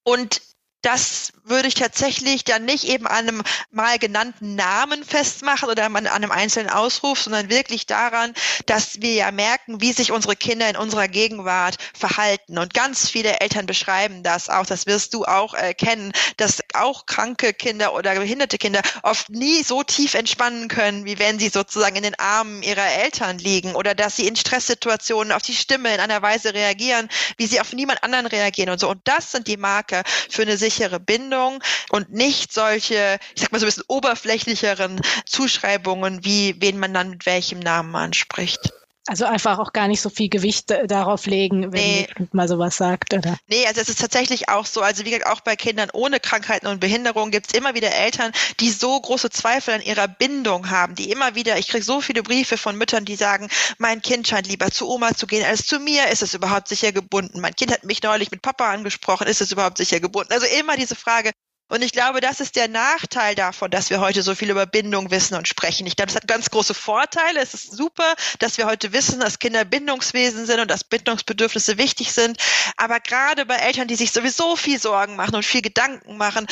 [SPEAKER 1] Und das würde ich tatsächlich dann nicht eben an einem mal genannten Namen festmachen oder an einem einzelnen Ausruf, sondern wirklich daran, dass wir ja merken, wie sich unsere Kinder in unserer Gegenwart verhalten. Und ganz viele Eltern beschreiben das auch, das wirst du auch äh, kennen, dass auch kranke Kinder oder behinderte Kinder oft nie so tief entspannen können, wie wenn sie sozusagen in den Armen ihrer Eltern liegen oder dass sie in Stresssituationen auf die Stimme in einer Weise reagieren, wie sie auf niemand anderen reagieren und so. Und das sind die Marke für eine sichere Bindung und nicht solche, ich sag mal so ein bisschen oberflächlicheren Zuschreibungen, wie wen man dann mit welchem Namen anspricht.
[SPEAKER 2] Also einfach auch gar nicht so viel Gewicht äh, darauf legen, wenn nee. mal sowas sagt, oder?
[SPEAKER 1] Nee, also es ist tatsächlich auch so. Also wie gesagt, auch bei Kindern ohne Krankheiten und Behinderungen gibt es immer wieder Eltern, die so große Zweifel an ihrer Bindung haben, die immer wieder, ich kriege so viele Briefe von Müttern, die sagen, mein Kind scheint lieber zu Oma zu gehen als zu mir. Ist es überhaupt sicher gebunden? Mein Kind hat mich neulich mit Papa angesprochen, ist es überhaupt sicher gebunden? Also immer diese Frage, Und ich glaube, das ist der Nachteil davon, dass wir heute so viel über Bindung wissen und sprechen. Ich glaube, das hat ganz große Vorteile. Es ist super, dass wir heute wissen, dass Kinder Bindungswesen sind und dass Bindungsbedürfnisse wichtig sind. Aber gerade bei Eltern, die sich sowieso viel Sorgen machen und viel Gedanken machen,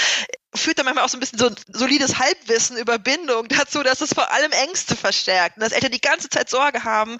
[SPEAKER 1] führt dann manchmal auch so ein bisschen so ein solides Halbwissen über Bindung dazu, dass es vor allem Ängste verstärkt und dass Eltern die ganze Zeit Sorge haben,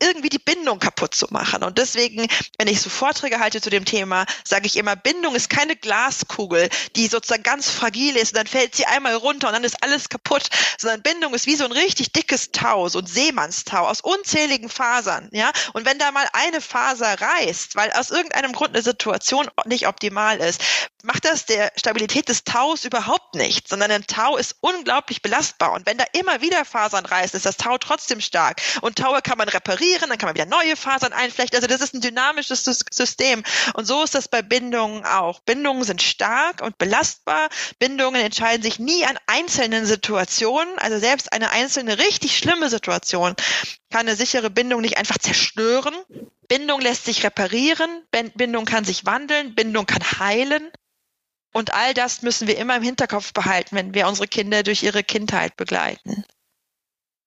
[SPEAKER 1] irgendwie die Bindung kaputt zu machen. Und deswegen, wenn ich so Vorträge halte zu dem Thema, sage ich immer, Bindung ist keine Glaskugel, die sozusagen ganz fragil ist und dann fällt sie einmal runter und dann ist alles kaputt, sondern Bindung ist wie so ein richtig dickes Tau, so ein Seemannstau aus unzähligen Fasern, ja. Und wenn da mal eine Faser reißt, weil aus irgendeinem Grund eine Situation nicht optimal ist, macht das der Stabilität des Taus überhaupt nichts, sondern ein Tau ist unglaublich belastbar. Und wenn da immer wieder Fasern reißen, ist das Tau trotzdem stark. Und Taue kann man reparieren, dann kann man wieder neue Fasern einflechten. Also das ist ein dynamisches System. Und so ist das bei Bindungen auch. Bindungen sind stark und belastbar. Bindungen entscheiden sich nie an einzelnen Situationen. Also selbst eine einzelne richtig schlimme Situation kann eine sichere Bindung nicht einfach zerstören. Bindung lässt sich reparieren, Bindung kann sich wandeln, Bindung kann heilen. Und all das müssen wir immer im Hinterkopf behalten, wenn wir unsere Kinder durch ihre Kindheit begleiten.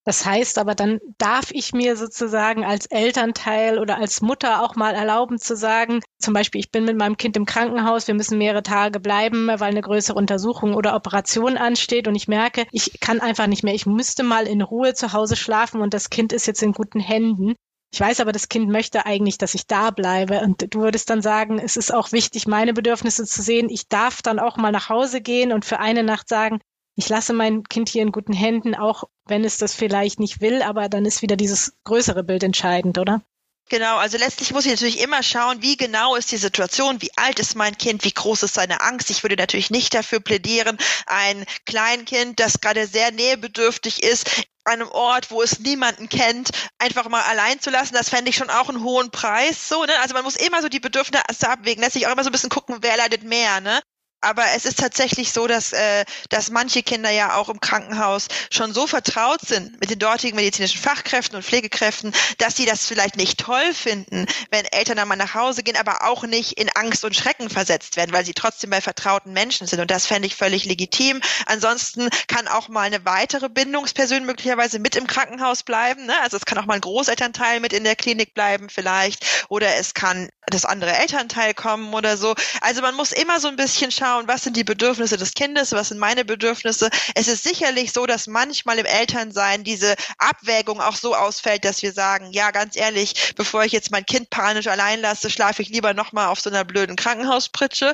[SPEAKER 2] Das heißt aber, dann darf ich mir sozusagen als Elternteil oder als Mutter auch mal erlauben zu sagen, zum Beispiel, ich bin mit meinem Kind im Krankenhaus, wir müssen mehrere Tage bleiben, weil eine größere Untersuchung oder Operation ansteht und ich merke, ich kann einfach nicht mehr, ich müsste mal in Ruhe zu Hause schlafen und das Kind ist jetzt in guten Händen. Ich weiß aber, das Kind möchte eigentlich, dass ich da bleibe. Und du würdest dann sagen, es ist auch wichtig, meine Bedürfnisse zu sehen. Ich darf dann auch mal nach Hause gehen und für eine Nacht sagen, ich lasse mein Kind hier in guten Händen, auch wenn es das vielleicht nicht will, aber dann ist wieder dieses größere Bild entscheidend, oder?
[SPEAKER 1] Genau, also letztlich muss ich natürlich immer schauen, wie genau ist die Situation, wie alt ist mein Kind, wie groß ist seine Angst. Ich würde natürlich nicht dafür plädieren, ein Kleinkind, das gerade sehr nähebedürftig ist, einem Ort, wo es niemanden kennt, einfach mal allein zu lassen, das fände ich schon auch einen hohen Preis. So, ne? Also man muss immer so die Bedürfnisse abwägen, lässt sich auch immer so ein bisschen gucken, wer leidet mehr, ne? Aber es ist tatsächlich so, dass, äh, dass manche Kinder ja auch im Krankenhaus schon so vertraut sind mit den dortigen medizinischen Fachkräften und Pflegekräften, dass sie das vielleicht nicht toll finden, wenn Eltern einmal nach Hause gehen, aber auch nicht in Angst und Schrecken versetzt werden, weil sie trotzdem bei vertrauten Menschen sind. Und das fände ich völlig legitim. Ansonsten kann auch mal eine weitere Bindungsperson möglicherweise mit im Krankenhaus bleiben. Ne? Also es kann auch mal ein Großelternteil mit in der Klinik bleiben vielleicht. Oder es kann das andere Elternteil kommen oder so. Also man muss immer so ein bisschen schauen, was sind die Bedürfnisse des Kindes, was sind meine Bedürfnisse. Es ist sicherlich so, dass manchmal im Elternsein diese Abwägung auch so ausfällt, dass wir sagen, ja, ganz ehrlich, bevor ich jetzt mein Kind panisch allein lasse, schlafe ich lieber nochmal auf so einer blöden Krankenhauspritsche.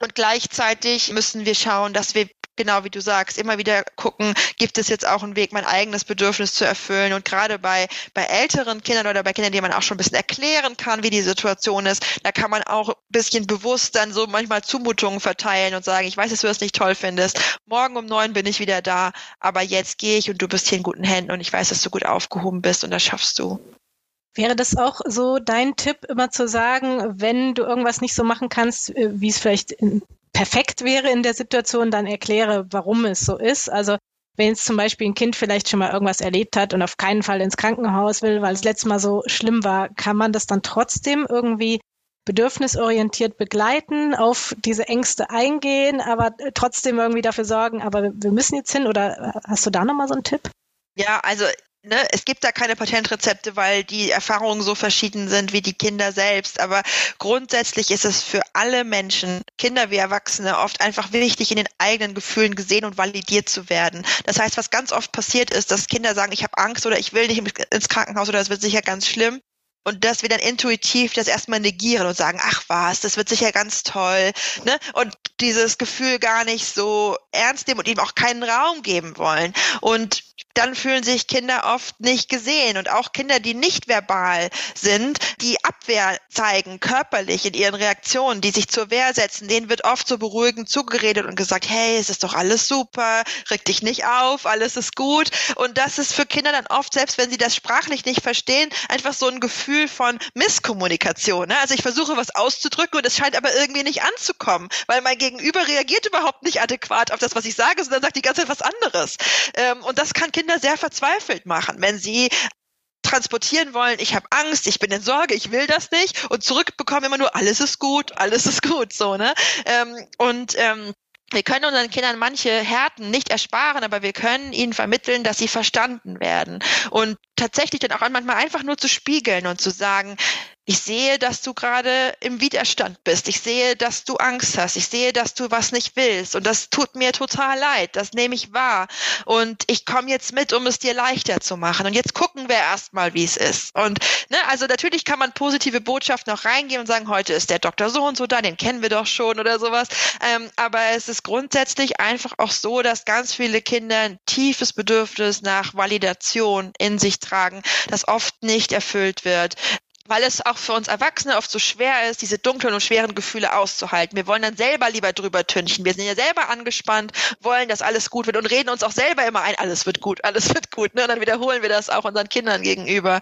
[SPEAKER 1] Und gleichzeitig müssen wir schauen, dass wir genau wie du sagst, immer wieder gucken, gibt es jetzt auch einen Weg, mein eigenes Bedürfnis zu erfüllen. Und gerade bei, bei älteren Kindern oder bei Kindern, denen man auch schon ein bisschen erklären kann, wie die Situation ist, da kann man auch ein bisschen bewusst dann so manchmal Zumutungen verteilen und sagen, ich weiß, dass du das nicht toll findest. Morgen um neun bin ich wieder da, aber jetzt gehe ich und du bist hier in guten Händen und ich weiß, dass du gut aufgehoben bist und das schaffst du.
[SPEAKER 2] Wäre das auch so dein Tipp, immer zu sagen, wenn du irgendwas nicht so machen kannst, äh, wie es vielleicht perfekt wäre in der Situation, dann erkläre, warum es so ist. Also wenn jetzt zum Beispiel ein Kind vielleicht schon mal irgendwas erlebt hat und auf keinen Fall ins Krankenhaus will, weil es letztes Mal so schlimm war, kann man das dann trotzdem irgendwie bedürfnisorientiert begleiten, auf diese Ängste eingehen, aber trotzdem irgendwie dafür sorgen, aber wir müssen jetzt hin oder hast du da nochmal so einen Tipp?
[SPEAKER 1] Ja, also ne, es gibt da keine Patentrezepte, weil die Erfahrungen so verschieden sind wie die Kinder selbst. Aber grundsätzlich ist es für alle Menschen, Kinder wie Erwachsene, oft einfach wichtig, in den eigenen Gefühlen gesehen und validiert zu werden. Das heißt, was ganz oft passiert ist, dass Kinder sagen, ich habe Angst oder ich will nicht ins Krankenhaus oder es wird sicher ganz schlimm und dass wir dann intuitiv das erstmal negieren und sagen, ach was, das wird sicher ganz toll, ne? Und dieses Gefühl gar nicht so ernst nehmen und ihm auch keinen Raum geben wollen. Und dann fühlen sich Kinder oft nicht gesehen. Und auch Kinder, die nicht verbal sind, die Abwehr zeigen, körperlich in ihren Reaktionen, die sich zur Wehr setzen, denen wird oft so beruhigend zugeredet und gesagt, hey, es ist doch alles super, reg dich nicht auf, alles ist gut. Und das ist für Kinder dann oft, selbst wenn sie das sprachlich nicht verstehen, einfach so ein Gefühl von Misskommunikation. Ne? Also ich versuche was auszudrücken und es scheint aber irgendwie nicht anzukommen, weil mein Gegenüber reagiert überhaupt nicht adäquat auf das, was ich sage, sondern sagt die ganze Zeit was anderes. Ähm, und das kann Kinder Kinder sehr verzweifelt machen, wenn sie transportieren wollen, ich habe Angst, ich bin in Sorge, ich will das nicht und zurückbekommen immer nur, alles ist gut, alles ist gut, so, ne? Ähm, und ähm, wir können unseren Kindern manche Härten nicht ersparen, aber wir können ihnen vermitteln, dass sie verstanden werden. Und tatsächlich dann auch manchmal einfach nur zu spiegeln und zu sagen, ich sehe, dass du gerade im Widerstand bist. Ich sehe, dass du Angst hast. Ich sehe, dass du was nicht willst. Und das tut mir total leid. Das nehme ich wahr. Und ich komme jetzt mit, um es dir leichter zu machen. Und jetzt gucken wir erstmal, wie es ist. Und ne, also natürlich kann man positive Botschaften noch reingehen und sagen, heute ist der Doktor so und so da, den kennen wir doch schon oder sowas. Ähm, aber es ist grundsätzlich einfach auch so, dass ganz viele Kinder ein tiefes Bedürfnis nach Validation in sich tragen, das oft nicht erfüllt wird weil es auch für uns Erwachsene oft so schwer ist, diese dunklen und schweren Gefühle auszuhalten. Wir wollen dann selber lieber drüber tünchen. Wir sind ja selber angespannt, wollen, dass alles gut wird und reden uns auch selber immer ein, alles wird gut, alles wird gut. Ne? Und dann wiederholen wir das auch unseren Kindern gegenüber.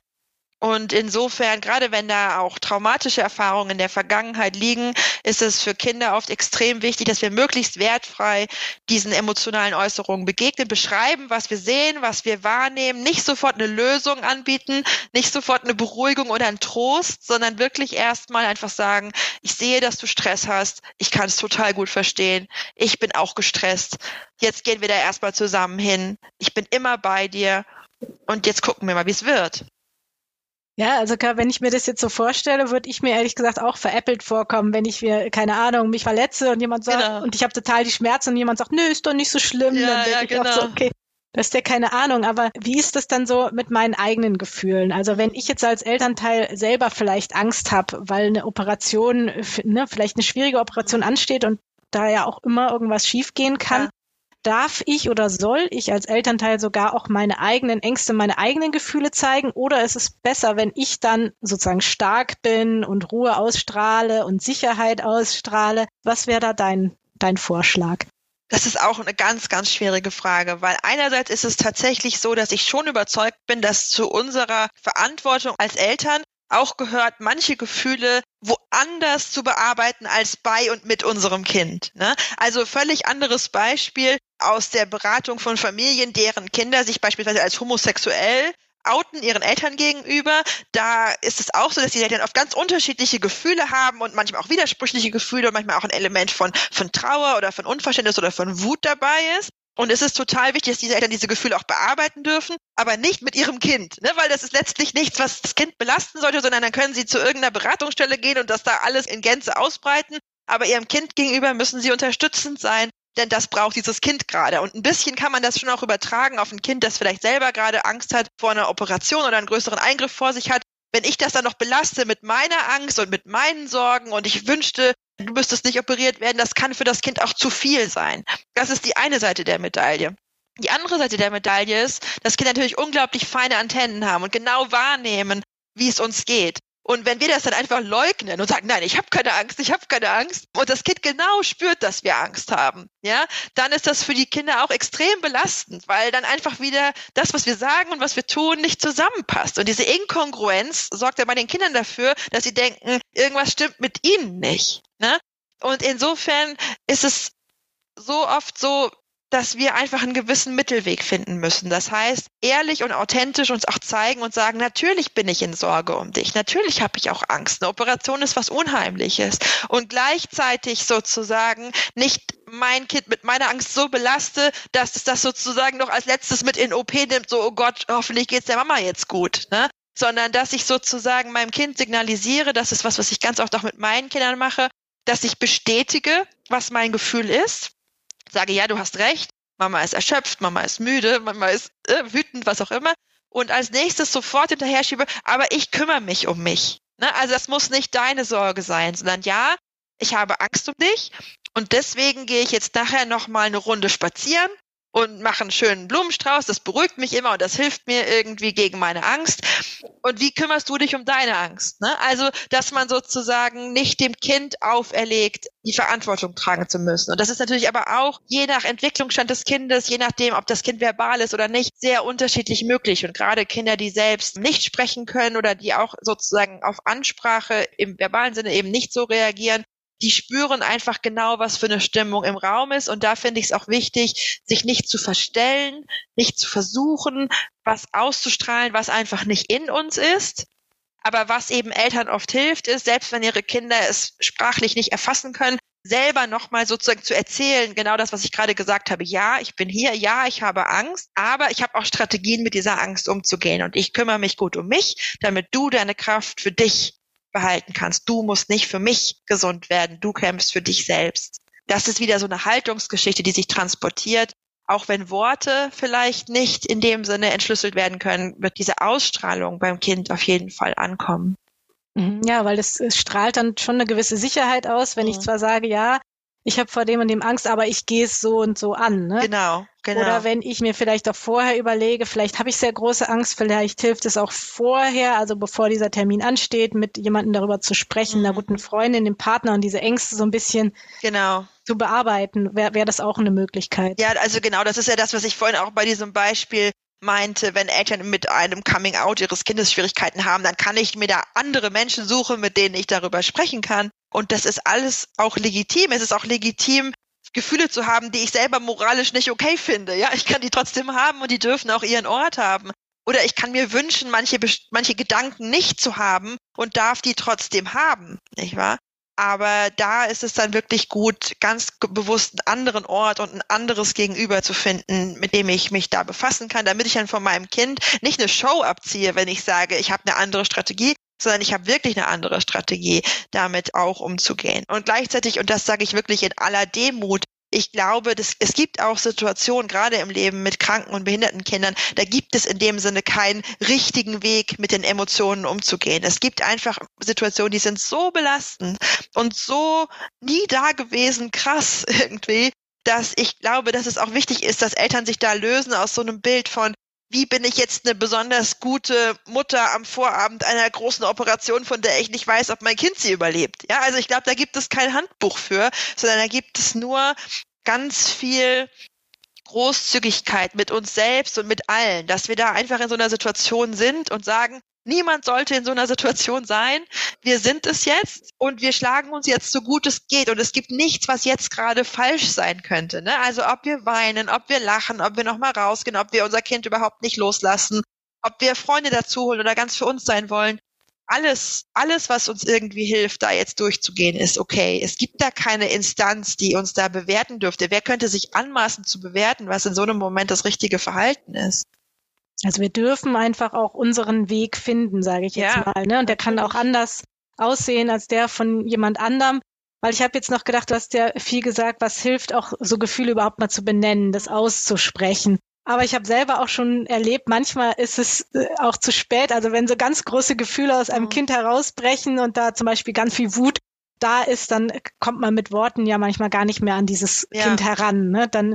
[SPEAKER 1] Und insofern, gerade wenn da auch traumatische Erfahrungen in der Vergangenheit liegen, ist es für Kinder oft extrem wichtig, dass wir möglichst wertfrei diesen emotionalen Äußerungen begegnen, beschreiben, was wir sehen, was wir wahrnehmen, nicht sofort eine Lösung anbieten, nicht sofort eine Beruhigung oder einen Trost, sondern wirklich erstmal einfach sagen, ich sehe, dass du Stress hast, ich kann es total gut verstehen, ich bin auch gestresst, jetzt gehen wir da erstmal zusammen hin, ich bin immer bei dir und jetzt gucken wir mal, wie es wird.
[SPEAKER 2] Ja, also wenn ich mir das jetzt so vorstelle, würde ich mir ehrlich gesagt auch veräppelt vorkommen, wenn ich mir, keine Ahnung, mich verletze und jemand sagt, genau. und ich habe total die Schmerzen und jemand sagt, nö, ist doch nicht so schlimm. Ja, dann denke ja, ich genau. auch so, genau. okay, das ist ja keine Ahnung, aber wie ist das dann so mit meinen eigenen Gefühlen? Also wenn ich jetzt als Elternteil selber vielleicht Angst habe, weil eine Operation, ne, vielleicht eine schwierige Operation ansteht und da ja auch immer irgendwas schiefgehen kann, ja darf ich oder soll ich als Elternteil sogar auch meine eigenen Ängste, meine eigenen Gefühle zeigen? Oder ist es besser, wenn ich dann sozusagen stark bin und Ruhe ausstrahle und Sicherheit ausstrahle? Was wäre da dein, dein Vorschlag?
[SPEAKER 1] Das ist auch eine ganz, ganz schwierige Frage, weil einerseits ist es tatsächlich so, dass ich schon überzeugt bin, dass zu unserer Verantwortung als Eltern auch gehört, manche Gefühle woanders zu bearbeiten als bei und mit unserem Kind. Ne? Also völlig anderes Beispiel aus der Beratung von Familien, deren Kinder sich beispielsweise als homosexuell outen ihren Eltern gegenüber. Da ist es auch so, dass die Eltern oft ganz unterschiedliche Gefühle haben und manchmal auch widersprüchliche Gefühle und manchmal auch ein Element von, von Trauer oder von Unverständnis oder von Wut dabei ist. Und es ist total wichtig, dass diese Eltern diese Gefühle auch bearbeiten dürfen, aber nicht mit ihrem Kind, ne? weil das ist letztlich nichts, was das Kind belasten sollte, sondern dann können sie zu irgendeiner Beratungsstelle gehen und das da alles in Gänze ausbreiten. Aber ihrem Kind gegenüber müssen sie unterstützend sein, denn das braucht dieses Kind gerade. Und ein bisschen kann man das schon auch übertragen auf ein Kind, das vielleicht selber gerade Angst hat vor einer Operation oder einen größeren Eingriff vor sich hat. Wenn ich das dann noch belaste mit meiner Angst und mit meinen Sorgen und ich wünschte, du müsstest nicht operiert werden, das kann für das Kind auch zu viel sein. Das ist die eine Seite der Medaille. Die andere Seite der Medaille ist, dass Kinder natürlich unglaublich feine Antennen haben und genau wahrnehmen, wie es uns geht. Und wenn wir das dann einfach leugnen und sagen, nein, ich habe keine Angst, ich habe keine Angst, und das Kind genau spürt, dass wir Angst haben, ja, dann ist das für die Kinder auch extrem belastend, weil dann einfach wieder das, was wir sagen und was wir tun, nicht zusammenpasst. Und diese Inkongruenz sorgt ja bei den Kindern dafür, dass sie denken, irgendwas stimmt mit ihnen nicht. Ne? Und insofern ist es so oft so, dass wir einfach einen gewissen Mittelweg finden müssen. Das heißt, ehrlich und authentisch uns auch zeigen und sagen, natürlich bin ich in Sorge um dich, natürlich habe ich auch Angst. Eine Operation ist was Unheimliches. Und gleichzeitig sozusagen nicht mein Kind mit meiner Angst so belaste, dass es das sozusagen noch als letztes mit in OP nimmt, so, oh Gott, hoffentlich geht's der Mama jetzt gut. Ne? Sondern dass ich sozusagen meinem Kind signalisiere, das ist was, was ich ganz oft auch mit meinen Kindern mache, dass ich bestätige, was mein Gefühl ist sage, ja, du hast recht, Mama ist erschöpft, Mama ist müde, Mama ist äh, wütend, was auch immer. Und als nächstes sofort hinterher schiebe, aber ich kümmere mich um mich. Ne? Also das muss nicht deine Sorge sein, sondern ja, ich habe Angst um dich und deswegen gehe ich jetzt nachher noch mal eine Runde spazieren und mache einen schönen Blumenstrauß. Das beruhigt mich immer und das hilft mir irgendwie gegen meine Angst. Und wie kümmerst du dich um deine Angst? Ne? Also, dass man sozusagen nicht dem Kind auferlegt, die Verantwortung tragen zu müssen. Und das ist natürlich aber auch je nach Entwicklungsstand des Kindes, je nachdem, ob das Kind verbal ist oder nicht, sehr unterschiedlich möglich. Und gerade Kinder, die selbst nicht sprechen können oder die auch sozusagen auf Ansprache im verbalen Sinne eben nicht so reagieren, die spüren einfach genau, was für eine Stimmung im Raum ist. Und da finde ich es auch wichtig, sich nicht zu verstellen, nicht zu versuchen, was auszustrahlen, was einfach nicht in uns ist. Aber was eben Eltern oft hilft, ist, selbst wenn ihre Kinder es sprachlich nicht erfassen können, selber nochmal sozusagen zu erzählen, genau das, was ich gerade gesagt habe. Ja, ich bin hier, ja, ich habe Angst, aber ich habe auch Strategien, mit dieser Angst umzugehen und ich kümmere mich gut um mich, damit du deine Kraft für dich behalten kannst. Du musst nicht für mich gesund werden, du kämpfst für dich selbst. Das ist wieder so eine Haltungsgeschichte, die sich transportiert. Auch wenn Worte vielleicht nicht in dem Sinne entschlüsselt werden können, wird diese Ausstrahlung beim Kind auf jeden Fall ankommen.
[SPEAKER 2] Mhm. Ja, weil es, es strahlt dann schon eine gewisse Sicherheit aus, wenn mhm. ich zwar sage, ja, ich habe vor dem und dem Angst, aber ich gehe es so und so an. Ne?
[SPEAKER 1] Genau, genau.
[SPEAKER 2] Oder wenn ich mir vielleicht auch vorher überlege, vielleicht habe ich sehr große Angst, vielleicht hilft es auch vorher, also bevor dieser Termin ansteht, mit jemandem darüber zu sprechen, mhm. einer guten Freundin, dem Partner und diese Ängste so ein bisschen
[SPEAKER 1] genau.
[SPEAKER 2] zu bearbeiten, wäre wär das auch eine Möglichkeit.
[SPEAKER 1] Ja, also genau, das ist ja das, was ich vorhin auch bei diesem Beispiel meinte, wenn Eltern mit einem Coming Out ihres Kindes Schwierigkeiten haben, dann kann ich mir da andere Menschen suchen, mit denen ich darüber sprechen kann. Und das ist alles auch legitim. Es ist auch legitim, Gefühle zu haben, die ich selber moralisch nicht okay finde. Ja, ich kann die trotzdem haben und die dürfen auch ihren Ort haben. Oder ich kann mir wünschen, manche, manche Gedanken nicht zu haben und darf die trotzdem haben, nicht wahr? Aber da ist es dann wirklich gut, ganz bewusst einen anderen Ort und ein anderes Gegenüber zu finden, mit dem ich mich da befassen kann, damit ich dann von meinem Kind nicht eine Show abziehe, wenn ich sage, ich habe eine andere Strategie, sondern ich habe wirklich eine andere Strategie, damit auch umzugehen. Und gleichzeitig, und das sage ich wirklich in aller Demut, ich glaube, dass, es gibt auch Situationen, gerade im Leben mit kranken und behinderten Kindern, da gibt es in dem Sinne keinen richtigen Weg, mit den Emotionen umzugehen. Es gibt einfach Situationen, die sind so belastend und so nie dagewesen krass irgendwie, dass ich glaube, dass es auch wichtig ist, dass Eltern sich da lösen aus so einem Bild von, wie bin ich jetzt eine besonders gute Mutter am Vorabend einer großen Operation, von der ich nicht weiß, ob mein Kind sie überlebt. Ja, also ich glaube, da gibt es kein Handbuch für, sondern da gibt es nur ganz viel Großzügigkeit mit uns selbst und mit allen, dass wir da einfach in so einer Situation sind und sagen, Niemand sollte in so einer Situation sein. Wir sind es jetzt und wir schlagen uns jetzt so gut es geht. Und es gibt nichts, was jetzt gerade falsch sein könnte. Ne? Also ob wir weinen, ob wir lachen, ob wir nochmal rausgehen, ob wir unser Kind überhaupt nicht loslassen, ob wir Freunde dazu holen oder ganz für uns sein wollen. Alles, alles, was uns irgendwie hilft, da jetzt durchzugehen, ist okay. Es gibt da keine Instanz, die uns da bewerten dürfte. Wer könnte sich anmaßen zu bewerten, was in so einem Moment das richtige Verhalten ist?
[SPEAKER 2] Also wir dürfen einfach auch unseren Weg finden, sage ich jetzt ja, mal. Ne? Und der kann auch anders aussehen als der von jemand anderem. Weil ich habe jetzt noch gedacht, du hast ja viel gesagt, was hilft auch so Gefühle überhaupt mal zu benennen, das auszusprechen. Aber ich habe selber auch schon erlebt, manchmal ist es äh, auch zu spät. Also wenn so ganz große Gefühle aus einem mhm. Kind herausbrechen und da zum Beispiel ganz viel Wut da ist, dann kommt man mit Worten ja manchmal gar nicht mehr an dieses ja. Kind heran. Ne? Dann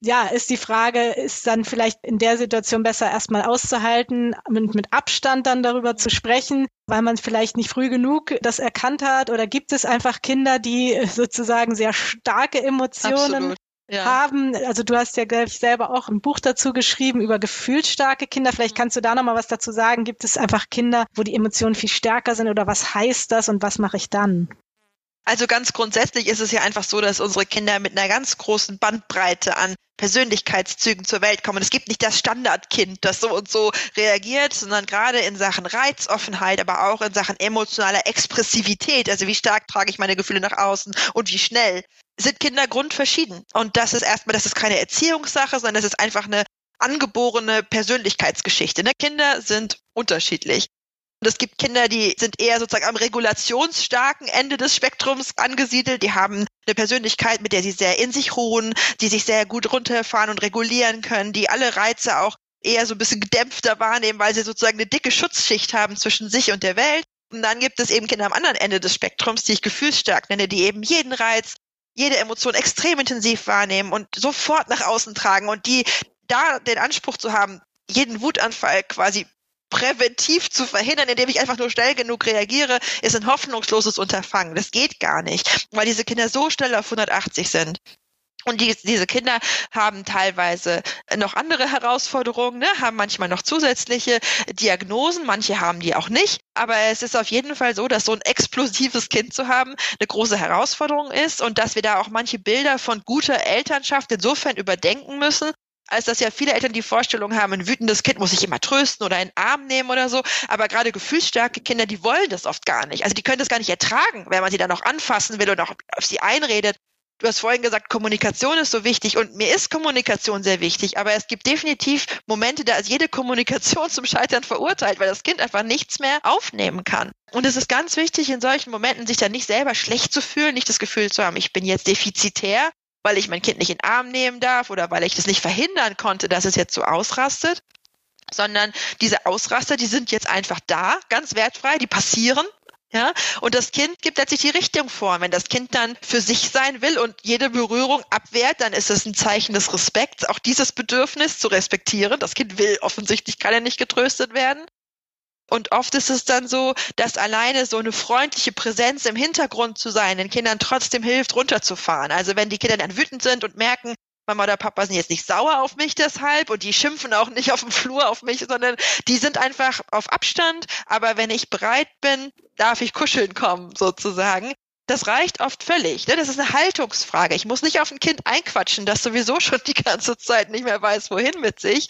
[SPEAKER 2] ja, ist die Frage, ist dann vielleicht in der Situation besser erstmal auszuhalten und mit Abstand dann darüber zu sprechen, weil man vielleicht nicht früh genug das erkannt hat oder gibt es einfach Kinder, die sozusagen sehr starke Emotionen ja. haben. Also du hast ja ich selber auch ein Buch dazu geschrieben über gefühlsstarke Kinder. Vielleicht kannst du da noch mal was dazu sagen. Gibt es einfach Kinder, wo die Emotionen viel stärker sind oder was heißt das und was mache ich dann?
[SPEAKER 1] Also ganz grundsätzlich ist es ja einfach so, dass unsere Kinder mit einer ganz großen Bandbreite an Persönlichkeitszügen zur Welt kommen. Es gibt nicht das Standardkind, das so und so reagiert, sondern gerade in Sachen Reizoffenheit, aber auch in Sachen emotionaler Expressivität, also wie stark trage ich meine Gefühle nach außen und wie schnell, sind Kinder grundverschieden. Und das ist erstmal, das ist keine Erziehungssache, sondern das ist einfach eine angeborene Persönlichkeitsgeschichte. Ne? Kinder sind unterschiedlich. Und es gibt Kinder, die sind eher sozusagen am regulationsstarken Ende des Spektrums angesiedelt. Die haben eine Persönlichkeit, mit der sie sehr in sich ruhen, die sich sehr gut runterfahren und regulieren können, die alle Reize auch eher so ein bisschen gedämpfter wahrnehmen, weil sie sozusagen eine dicke Schutzschicht haben zwischen sich und der Welt. Und dann gibt es eben Kinder am anderen Ende des Spektrums, die ich gefühlsstark nenne, die eben jeden Reiz, jede Emotion extrem intensiv wahrnehmen und sofort nach außen tragen und die da den Anspruch zu haben, jeden Wutanfall quasi präventiv zu verhindern, indem ich einfach nur schnell genug reagiere, ist ein hoffnungsloses Unterfangen. Das geht gar nicht, weil diese Kinder so schnell auf 180 sind. Und die, diese Kinder haben teilweise noch andere Herausforderungen, ne, haben manchmal noch zusätzliche Diagnosen, manche haben die auch nicht. Aber es ist auf jeden Fall so, dass so ein explosives Kind zu haben eine große Herausforderung ist und dass wir da auch manche Bilder von guter Elternschaft insofern überdenken müssen, als dass ja viele Eltern die Vorstellung haben, ein wütendes Kind muss sich immer trösten oder in den Arm nehmen oder so. Aber gerade gefühlsstarke Kinder, die wollen das oft gar nicht. Also die können das gar nicht ertragen, wenn man sie dann noch anfassen will und auch auf sie einredet. Du hast vorhin gesagt, Kommunikation ist so wichtig und mir ist Kommunikation sehr wichtig, aber es gibt definitiv Momente, da ist jede Kommunikation zum Scheitern verurteilt, weil das Kind einfach nichts mehr aufnehmen kann. Und es ist ganz wichtig, in solchen Momenten sich dann nicht selber schlecht zu fühlen, nicht das Gefühl zu haben, ich bin jetzt defizitär, weil ich mein Kind nicht in den Arm nehmen darf oder weil ich das nicht verhindern konnte, dass es jetzt so ausrastet, sondern diese Ausraster, die sind jetzt einfach da, ganz wertfrei, die passieren ja, und das Kind gibt letztlich die Richtung vor. Wenn das Kind dann für sich sein will und jede Berührung abwehrt, dann ist es ein Zeichen des Respekts, auch dieses Bedürfnis zu respektieren. Das Kind will offensichtlich, kann ja nicht getröstet werden. Und oft ist es dann so, dass alleine so eine freundliche Präsenz im Hintergrund zu sein, den Kindern trotzdem hilft, runterzufahren. Also wenn die Kinder dann wütend sind und merken, Mama oder Papa sind jetzt nicht sauer auf mich deshalb und die schimpfen auch nicht auf dem Flur auf mich, sondern die sind einfach auf Abstand. Aber wenn ich bereit bin, darf ich kuscheln kommen, sozusagen. Das reicht oft völlig. Ne? Das ist eine Haltungsfrage. Ich muss nicht auf ein Kind einquatschen, das sowieso schon die ganze Zeit nicht mehr weiß, wohin mit sich.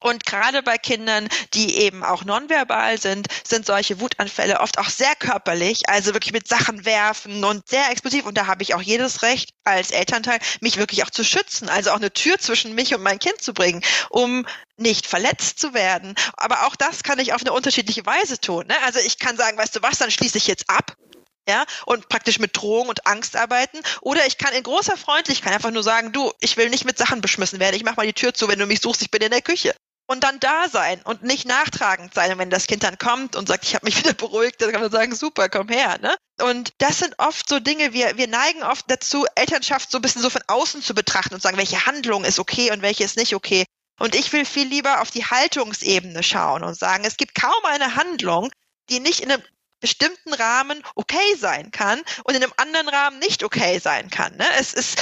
[SPEAKER 1] Und gerade bei Kindern, die eben auch nonverbal sind, sind solche Wutanfälle oft auch sehr körperlich, also wirklich mit Sachen werfen und sehr explosiv. Und da habe ich auch jedes Recht als Elternteil, mich wirklich auch zu schützen, also auch eine Tür zwischen mich und mein Kind zu bringen, um nicht verletzt zu werden. Aber auch das kann ich auf eine unterschiedliche Weise tun. Ne? Also ich kann sagen, weißt du was, dann schließe ich jetzt ab ja, und praktisch mit Drohung und Angst arbeiten. Oder ich kann in großer Freundlichkeit einfach nur sagen, du, ich will nicht mit Sachen beschmissen werden, ich mach mal die Tür zu, wenn du mich suchst, ich bin in der Küche und dann da sein und nicht nachtragend sein. Und wenn das Kind dann kommt und sagt, ich habe mich wieder beruhigt, dann kann man sagen, super, komm her. Ne? Und das sind oft so Dinge, wir, wir neigen oft dazu, Elternschaft so ein bisschen so von außen zu betrachten und sagen, welche Handlung ist okay und welche ist nicht okay. Und ich will viel lieber auf die Haltungsebene schauen und sagen, es gibt kaum eine Handlung, die nicht in einem bestimmten Rahmen okay sein kann und in einem anderen Rahmen nicht okay sein kann. Ne? Es ist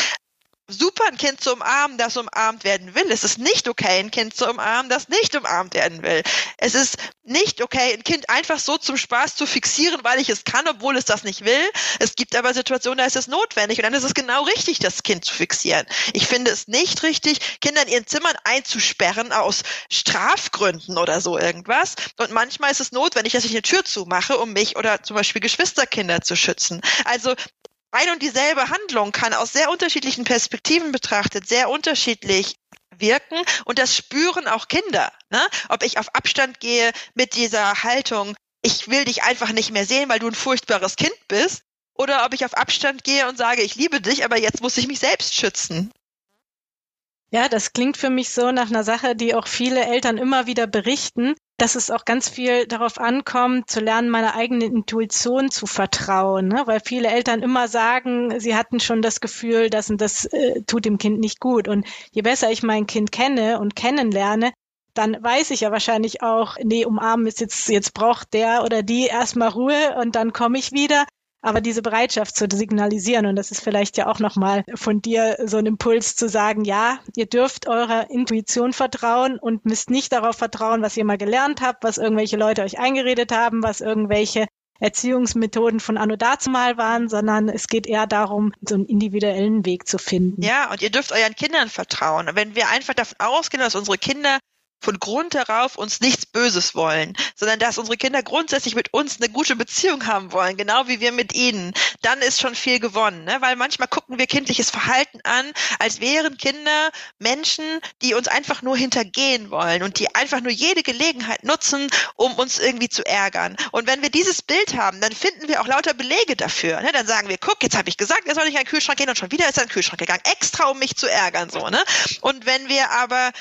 [SPEAKER 1] super, ein Kind zu umarmen, das umarmt werden will. Es ist nicht okay, ein Kind zu umarmen, das nicht umarmt werden will. Es ist nicht okay, ein Kind einfach so zum Spaß zu fixieren, weil ich es kann, obwohl es das nicht will. Es gibt aber Situationen, da ist es notwendig und dann ist es genau richtig, das Kind zu fixieren. Ich finde es nicht richtig, Kinder in ihren Zimmern einzusperren aus Strafgründen oder so irgendwas. Und manchmal ist es notwendig, dass ich eine Tür zumache, um mich oder zum Beispiel Geschwisterkinder zu schützen. Also ein und dieselbe Handlung kann aus sehr unterschiedlichen Perspektiven betrachtet sehr unterschiedlich wirken und das spüren auch Kinder. Ne? Ob ich auf Abstand gehe mit dieser Haltung, ich will dich einfach nicht mehr sehen, weil du ein furchtbares Kind bist, oder ob ich auf Abstand gehe und sage, ich liebe dich, aber jetzt muss ich mich selbst schützen.
[SPEAKER 2] Ja, das klingt für mich so nach einer Sache, die auch viele Eltern immer wieder berichten, dass es auch ganz viel darauf ankommt, zu lernen, meiner eigenen Intuition zu vertrauen, ne? weil viele Eltern immer sagen, sie hatten schon das Gefühl, dass und das äh, tut dem Kind nicht gut. Und je besser ich mein Kind kenne und kennenlerne, dann weiß ich ja wahrscheinlich auch, nee, umarmen ist jetzt, jetzt braucht der oder die erstmal Ruhe und dann komme ich wieder. Aber diese Bereitschaft zu signalisieren, und das ist vielleicht ja auch nochmal von dir so ein Impuls zu sagen, ja, ihr dürft eurer Intuition vertrauen und müsst nicht darauf vertrauen, was ihr mal gelernt habt, was irgendwelche Leute euch eingeredet haben, was irgendwelche Erziehungsmethoden von Anno dazumal waren, sondern es geht eher darum, so einen individuellen Weg zu finden.
[SPEAKER 1] Ja, und ihr dürft euren Kindern vertrauen. Wenn wir einfach davon ausgehen, dass unsere Kinder von Grund herauf uns nichts Böses wollen, sondern dass unsere Kinder grundsätzlich mit uns eine gute Beziehung haben wollen, genau wie wir mit ihnen, dann ist schon viel gewonnen. Ne? Weil manchmal gucken wir kindliches Verhalten an, als wären Kinder Menschen, die uns einfach nur hintergehen wollen und die einfach nur jede Gelegenheit nutzen, um uns irgendwie zu ärgern. Und wenn wir dieses Bild haben, dann finden wir auch lauter Belege dafür. Ne? Dann sagen wir, guck, jetzt habe ich gesagt, er soll nicht in den Kühlschrank gehen und schon wieder ist er in den Kühlschrank gegangen, extra um mich zu ärgern. so. Ne? Und wenn wir aber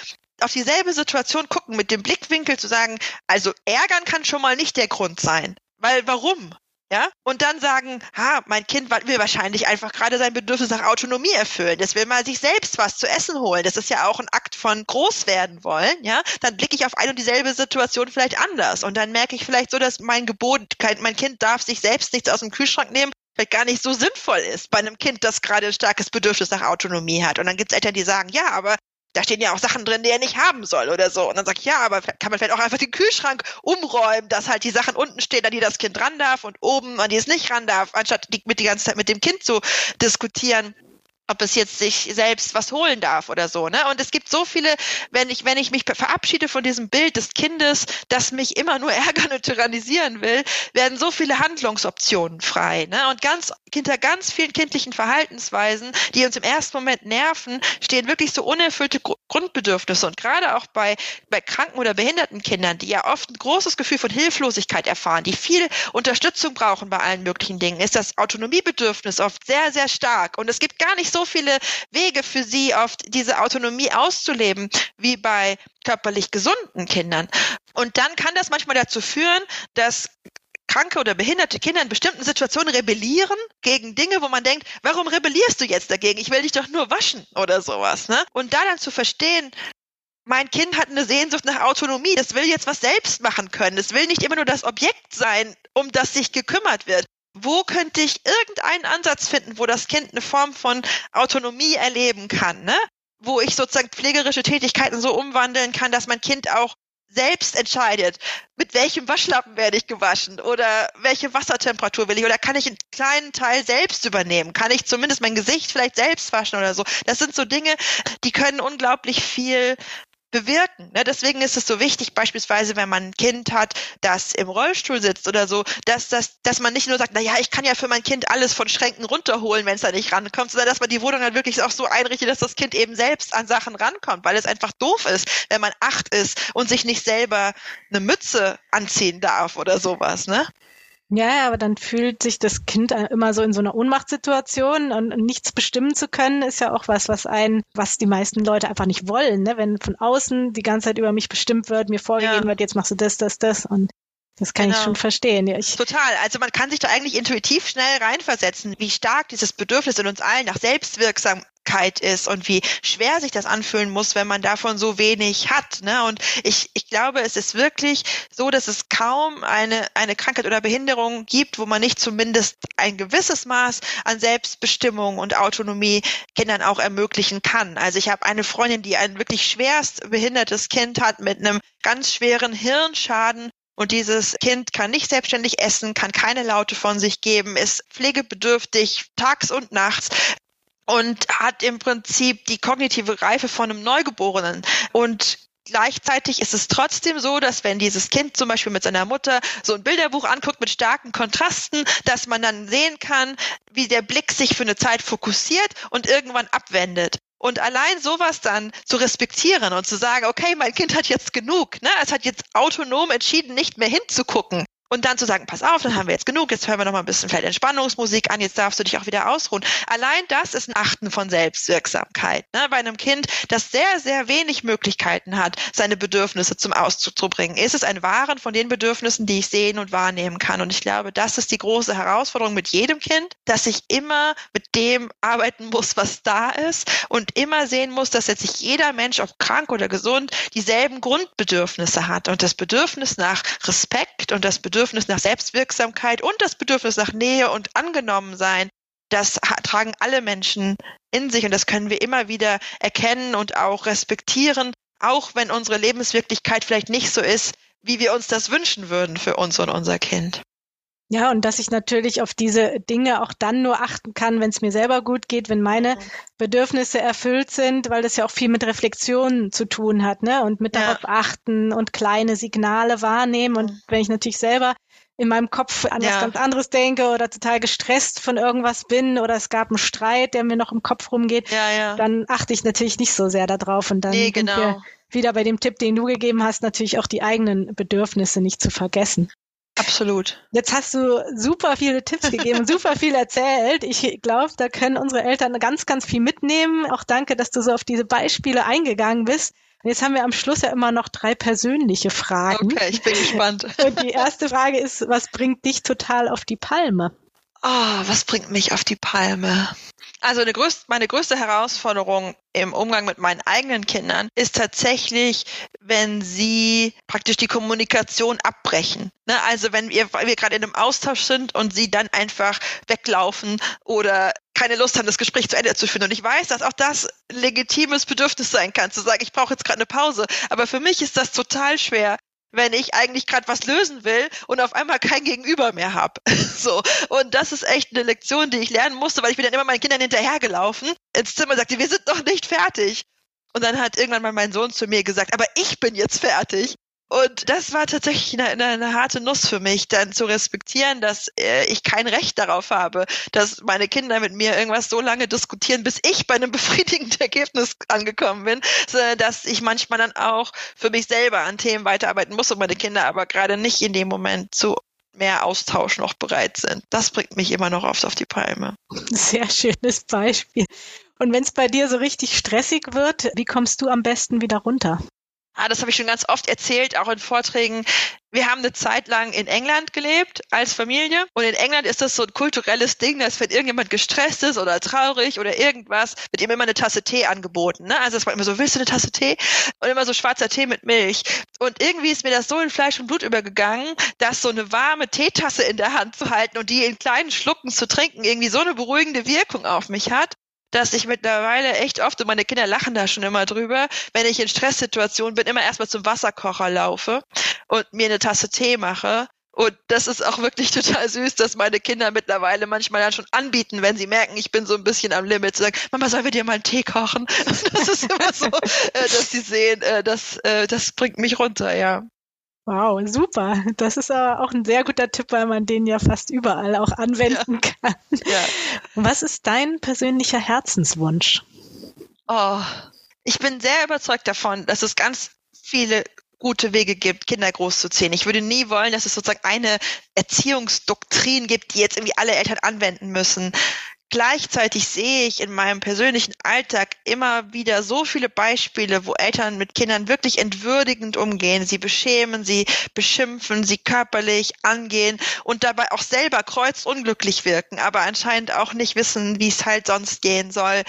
[SPEAKER 1] auf dieselbe Situation gucken, mit dem Blickwinkel zu sagen, also ärgern kann schon mal nicht der Grund sein. Weil warum? Ja? Und dann sagen, ha, mein Kind will wahrscheinlich einfach gerade sein Bedürfnis nach Autonomie erfüllen. Das will mal sich selbst was zu essen holen. Das ist ja auch ein Akt von groß werden wollen, ja? Dann blicke ich auf eine und dieselbe Situation vielleicht anders. Und dann merke ich vielleicht so, dass mein Gebot, mein Kind darf sich selbst nichts aus dem Kühlschrank nehmen, vielleicht gar nicht so sinnvoll ist bei einem Kind, das gerade ein starkes Bedürfnis nach Autonomie hat. Und dann gibt es Eltern, die sagen, ja, aber da stehen ja auch Sachen drin, die er nicht haben soll oder so. Und dann sag ich, ja, aber kann man vielleicht auch einfach den Kühlschrank umräumen, dass halt die Sachen unten stehen, an die das Kind ran darf und oben, an die es nicht ran darf, anstatt die, mit die ganze Zeit mit dem Kind zu diskutieren. Ob es jetzt sich selbst was holen darf oder so, ne? Und es gibt so viele, wenn ich, wenn ich mich verabschiede von diesem Bild des Kindes, das mich immer nur ärgern und tyrannisieren will, werden so viele Handlungsoptionen frei, ne? Und ganz, hinter ganz vielen kindlichen Verhaltensweisen, die uns im ersten Moment nerven, stehen wirklich so unerfüllte Grundbedürfnisse. Und gerade auch bei, bei kranken oder behinderten Kindern, die ja oft ein großes Gefühl von Hilflosigkeit erfahren, die viel Unterstützung brauchen bei allen möglichen Dingen, ist das Autonomiebedürfnis oft sehr, sehr stark. Und es gibt gar nicht so so viele Wege für sie, oft diese Autonomie auszuleben, wie bei körperlich gesunden Kindern. Und dann kann das manchmal dazu führen, dass kranke oder behinderte Kinder in bestimmten Situationen rebellieren gegen Dinge, wo man denkt, warum rebellierst du jetzt dagegen? Ich will dich doch nur waschen oder sowas. Ne? Und da dann zu verstehen, mein Kind hat eine Sehnsucht nach Autonomie. Das will jetzt was selbst machen können. Es will nicht immer nur das Objekt sein, um das sich gekümmert wird wo könnte ich irgendeinen Ansatz finden, wo das Kind eine Form von Autonomie erleben kann, ne? Wo ich sozusagen pflegerische Tätigkeiten so umwandeln kann, dass mein Kind auch selbst entscheidet, mit welchem Waschlappen werde ich gewaschen oder welche Wassertemperatur will ich oder kann ich einen kleinen Teil selbst übernehmen? Kann ich zumindest mein Gesicht vielleicht selbst waschen oder so? Das sind so Dinge, die können unglaublich viel bewirken. Ne? Deswegen ist es so wichtig, beispielsweise, wenn man ein Kind hat, das im Rollstuhl sitzt oder so, dass, dass, dass man nicht nur sagt, na ja, ich kann ja für mein Kind alles von Schränken runterholen, wenn es da nicht rankommt, sondern dass man die Wohnung dann wirklich auch so einrichtet, dass das Kind eben selbst an Sachen rankommt, weil es einfach doof ist, wenn man acht ist und sich nicht selber eine Mütze anziehen darf oder sowas, ne?
[SPEAKER 2] Ja, aber dann fühlt sich das Kind immer so in so einer Ohnmachtssituation und nichts bestimmen zu können, ist ja auch was, was ein, was die meisten Leute einfach nicht wollen, ne? Wenn von außen die ganze Zeit über mich bestimmt wird, mir vorgegeben ja. wird, jetzt machst du das, das, das und das kann genau. ich schon verstehen. Ja, ich
[SPEAKER 1] Total. Also man kann sich da eigentlich intuitiv schnell reinversetzen, wie stark dieses Bedürfnis in uns allen nach Selbstwirksamkeit ist und wie schwer sich das anfühlen muss, wenn man davon so wenig hat. Ne? Und ich, ich glaube, es ist wirklich so, dass es kaum eine, eine Krankheit oder Behinderung gibt, wo man nicht zumindest ein gewisses Maß an Selbstbestimmung und Autonomie Kindern auch ermöglichen kann. Also ich habe eine Freundin, die ein wirklich schwerst behindertes Kind hat mit einem ganz schweren Hirnschaden und dieses Kind kann nicht selbstständig essen, kann keine Laute von sich geben, ist pflegebedürftig tags und nachts und hat im Prinzip die kognitive Reife von einem Neugeborenen. Und Gleichzeitig ist es trotzdem so, dass wenn dieses Kind zum Beispiel mit seiner Mutter so ein Bilderbuch anguckt mit starken Kontrasten, dass man dann sehen kann, wie der Blick sich für eine Zeit fokussiert und irgendwann abwendet. Und allein sowas dann zu respektieren und zu sagen, okay, mein Kind hat jetzt genug, ne? Es hat jetzt autonom entschieden, nicht mehr hinzugucken. Und dann zu sagen, pass auf, dann haben wir jetzt genug, jetzt hören wir noch mal ein bisschen vielleicht Entspannungsmusik an, jetzt darfst du dich auch wieder ausruhen. Allein das ist ein Achten von Selbstwirksamkeit. Ne? Bei einem Kind, das sehr, sehr wenig Möglichkeiten hat, seine Bedürfnisse zum Ausdruck zu bringen, ist es ein Wahren von den Bedürfnissen, die ich sehen und wahrnehmen kann. Und ich glaube, das ist die große Herausforderung mit jedem Kind, dass ich immer mit dem arbeiten muss, was da ist und immer sehen muss, dass jetzt sich jeder Mensch, ob krank oder gesund, dieselben Grundbedürfnisse hat. Und das Bedürfnis nach Respekt und das Bedürfnis Bedürfnis nach Selbstwirksamkeit und das Bedürfnis nach Nähe und Angenommensein, das tragen alle Menschen in sich und das können wir immer wieder erkennen und auch respektieren, auch wenn unsere Lebenswirklichkeit vielleicht nicht so ist, wie wir uns das wünschen würden für uns und unser Kind.
[SPEAKER 2] Ja, und dass ich natürlich auf diese Dinge auch dann nur achten kann, wenn es mir selber gut geht, wenn meine mhm. Bedürfnisse erfüllt sind, weil das ja auch viel mit Reflexion zu tun hat, ne? Und mit ja. darauf achten und kleine Signale wahrnehmen. Und wenn ich natürlich selber in meinem Kopf an ja. was ganz anderes denke oder total gestresst von irgendwas bin oder es gab einen Streit, der mir noch im Kopf rumgeht, ja, ja. dann achte ich natürlich nicht so sehr darauf und dann nee, genau. wieder bei dem Tipp, den du gegeben hast, natürlich auch die eigenen Bedürfnisse nicht zu vergessen.
[SPEAKER 1] Absolut.
[SPEAKER 2] Jetzt hast du super viele Tipps gegeben, super viel erzählt. Ich glaube, da können unsere Eltern ganz, ganz viel mitnehmen. Auch danke, dass du so auf diese Beispiele eingegangen bist. Und jetzt haben wir am Schluss ja immer noch drei persönliche Fragen.
[SPEAKER 1] Okay, ich bin gespannt.
[SPEAKER 2] Und die erste Frage ist, was bringt dich total auf die Palme?
[SPEAKER 1] Oh, was bringt mich auf die Palme? Also größte, meine größte Herausforderung im Umgang mit meinen eigenen Kindern ist tatsächlich, wenn sie praktisch die Kommunikation abbrechen. Ne? Also wenn wir, wir gerade in einem Austausch sind und sie dann einfach weglaufen oder keine Lust haben, das Gespräch zu Ende zu führen. Und ich weiß, dass auch das legitimes Bedürfnis sein kann, zu sagen, ich brauche jetzt gerade eine Pause. Aber für mich ist das total schwer, wenn ich eigentlich gerade was lösen will und auf einmal kein Gegenüber mehr habe. So. Und das ist echt eine Lektion, die ich lernen musste, weil ich bin dann immer meinen Kindern hinterhergelaufen ins Zimmer und sagte, wir sind noch nicht fertig. Und dann hat irgendwann mal mein Sohn zu mir gesagt, aber ich bin jetzt fertig. Und das war tatsächlich eine, eine, eine, harte Nuss für mich, dann zu respektieren, dass äh, ich kein Recht darauf habe, dass meine Kinder mit mir irgendwas so lange diskutieren, bis ich bei einem befriedigenden Ergebnis angekommen bin, dass ich manchmal dann auch für mich selber an Themen weiterarbeiten muss und meine Kinder aber gerade nicht in dem Moment zu mehr Austausch noch bereit sind. Das bringt mich immer noch oft auf die Palme.
[SPEAKER 2] Sehr schönes Beispiel. Und wenn es bei dir so richtig stressig wird, wie kommst du am besten wieder runter?
[SPEAKER 1] Ah, das habe ich schon ganz oft erzählt, auch in Vorträgen. Wir haben eine Zeit lang in England gelebt als Familie. Und in England ist das so ein kulturelles Ding, dass wenn irgendjemand gestresst ist oder traurig oder irgendwas, wird ihm immer eine Tasse Tee angeboten. Ne? Also es war immer so, willst du eine Tasse Tee? Und immer so schwarzer Tee mit Milch. Und irgendwie ist mir das so in Fleisch und Blut übergegangen, dass so eine warme Teetasse in der Hand zu halten und die in kleinen Schlucken zu trinken irgendwie so eine beruhigende Wirkung auf mich hat dass ich mittlerweile echt oft, und meine Kinder lachen da schon immer drüber, wenn ich in Stresssituationen bin, immer erstmal zum Wasserkocher laufe und mir eine Tasse Tee mache. Und das ist auch wirklich total süß, dass meine Kinder mittlerweile manchmal dann schon anbieten, wenn sie merken, ich bin so ein bisschen am Limit, zu sagen, Mama, sollen wir dir mal einen Tee kochen? Das ist immer so, äh, dass sie sehen, äh, das, äh, das bringt mich runter, ja.
[SPEAKER 2] Wow, super. Das ist aber auch ein sehr guter Tipp, weil man den ja fast überall auch anwenden ja. kann. Ja. Was ist dein persönlicher Herzenswunsch?
[SPEAKER 1] Oh, ich bin sehr überzeugt davon, dass es ganz viele gute Wege gibt, Kinder großzuziehen. Ich würde nie wollen, dass es sozusagen eine Erziehungsdoktrin gibt, die jetzt irgendwie alle Eltern anwenden müssen. Gleichzeitig sehe ich in meinem persönlichen Alltag immer wieder so viele Beispiele, wo Eltern mit Kindern wirklich entwürdigend umgehen, sie beschämen, sie beschimpfen, sie körperlich angehen und dabei auch selber kreuzunglücklich wirken, aber anscheinend auch nicht wissen, wie es halt sonst gehen soll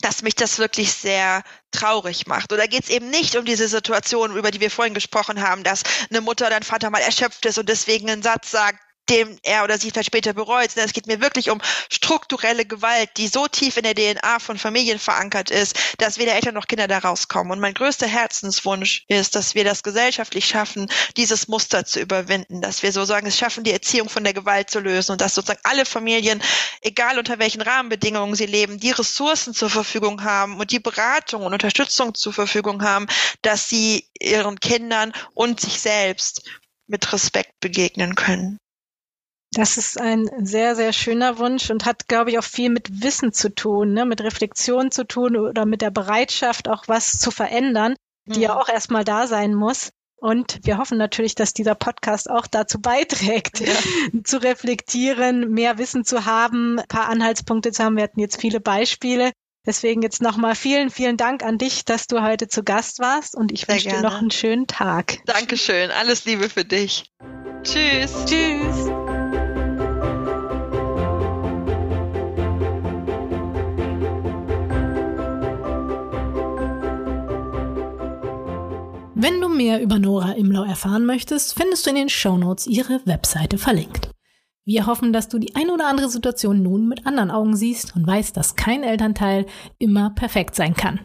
[SPEAKER 1] dass mich das wirklich sehr traurig macht. Oder geht es eben nicht um diese Situation, über die wir vorhin gesprochen haben, dass eine Mutter oder ein Vater mal erschöpft ist und deswegen einen Satz sagt, dem er oder sie vielleicht später bereut, sondern es geht mir wirklich um strukturelle Gewalt, die so tief in der DNA von Familien verankert ist, dass weder Eltern noch Kinder da rauskommen. Und mein größter Herzenswunsch ist, dass wir das gesellschaftlich schaffen, dieses Muster zu überwinden, dass wir sozusagen es schaffen, die Erziehung von der Gewalt zu lösen und dass sozusagen alle Familien, egal unter welchen Rahmenbedingungen sie leben, die Ressourcen zur Verfügung haben und die Beratung und Unterstützung zur Verfügung haben, dass sie ihren Kindern und sich selbst mit Respekt begegnen können.
[SPEAKER 2] Das ist ein sehr, sehr schöner Wunsch und hat, glaube ich, auch viel mit Wissen zu tun, ne? mit Reflexion zu tun oder mit der Bereitschaft, auch was zu verändern, die mhm. ja auch erstmal da sein muss. Und wir hoffen natürlich, dass dieser Podcast auch dazu beiträgt, ja. zu reflektieren, mehr Wissen zu haben, ein paar Anhaltspunkte zu haben. Wir hatten jetzt viele Beispiele. Deswegen jetzt nochmal vielen, vielen Dank an dich, dass du heute zu Gast warst und ich wünsche dir noch einen schönen Tag.
[SPEAKER 1] Dankeschön. Alles Liebe für dich. Tschüss.
[SPEAKER 2] Tschüss.
[SPEAKER 3] Wenn du mehr über Nora Imlau erfahren möchtest, findest du in den Shownotes ihre Webseite verlinkt. Wir hoffen, dass du die ein oder andere Situation nun mit anderen Augen siehst und weißt, dass kein Elternteil immer perfekt sein kann.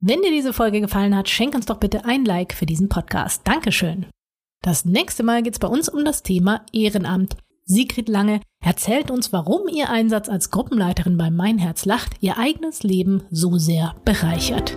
[SPEAKER 3] Wenn dir diese Folge gefallen hat, schenk uns doch bitte ein Like für diesen Podcast. Dankeschön. Das nächste Mal geht es bei uns um das Thema Ehrenamt. Sigrid Lange erzählt uns, warum ihr Einsatz als Gruppenleiterin bei Mein Herz lacht ihr eigenes Leben so sehr bereichert.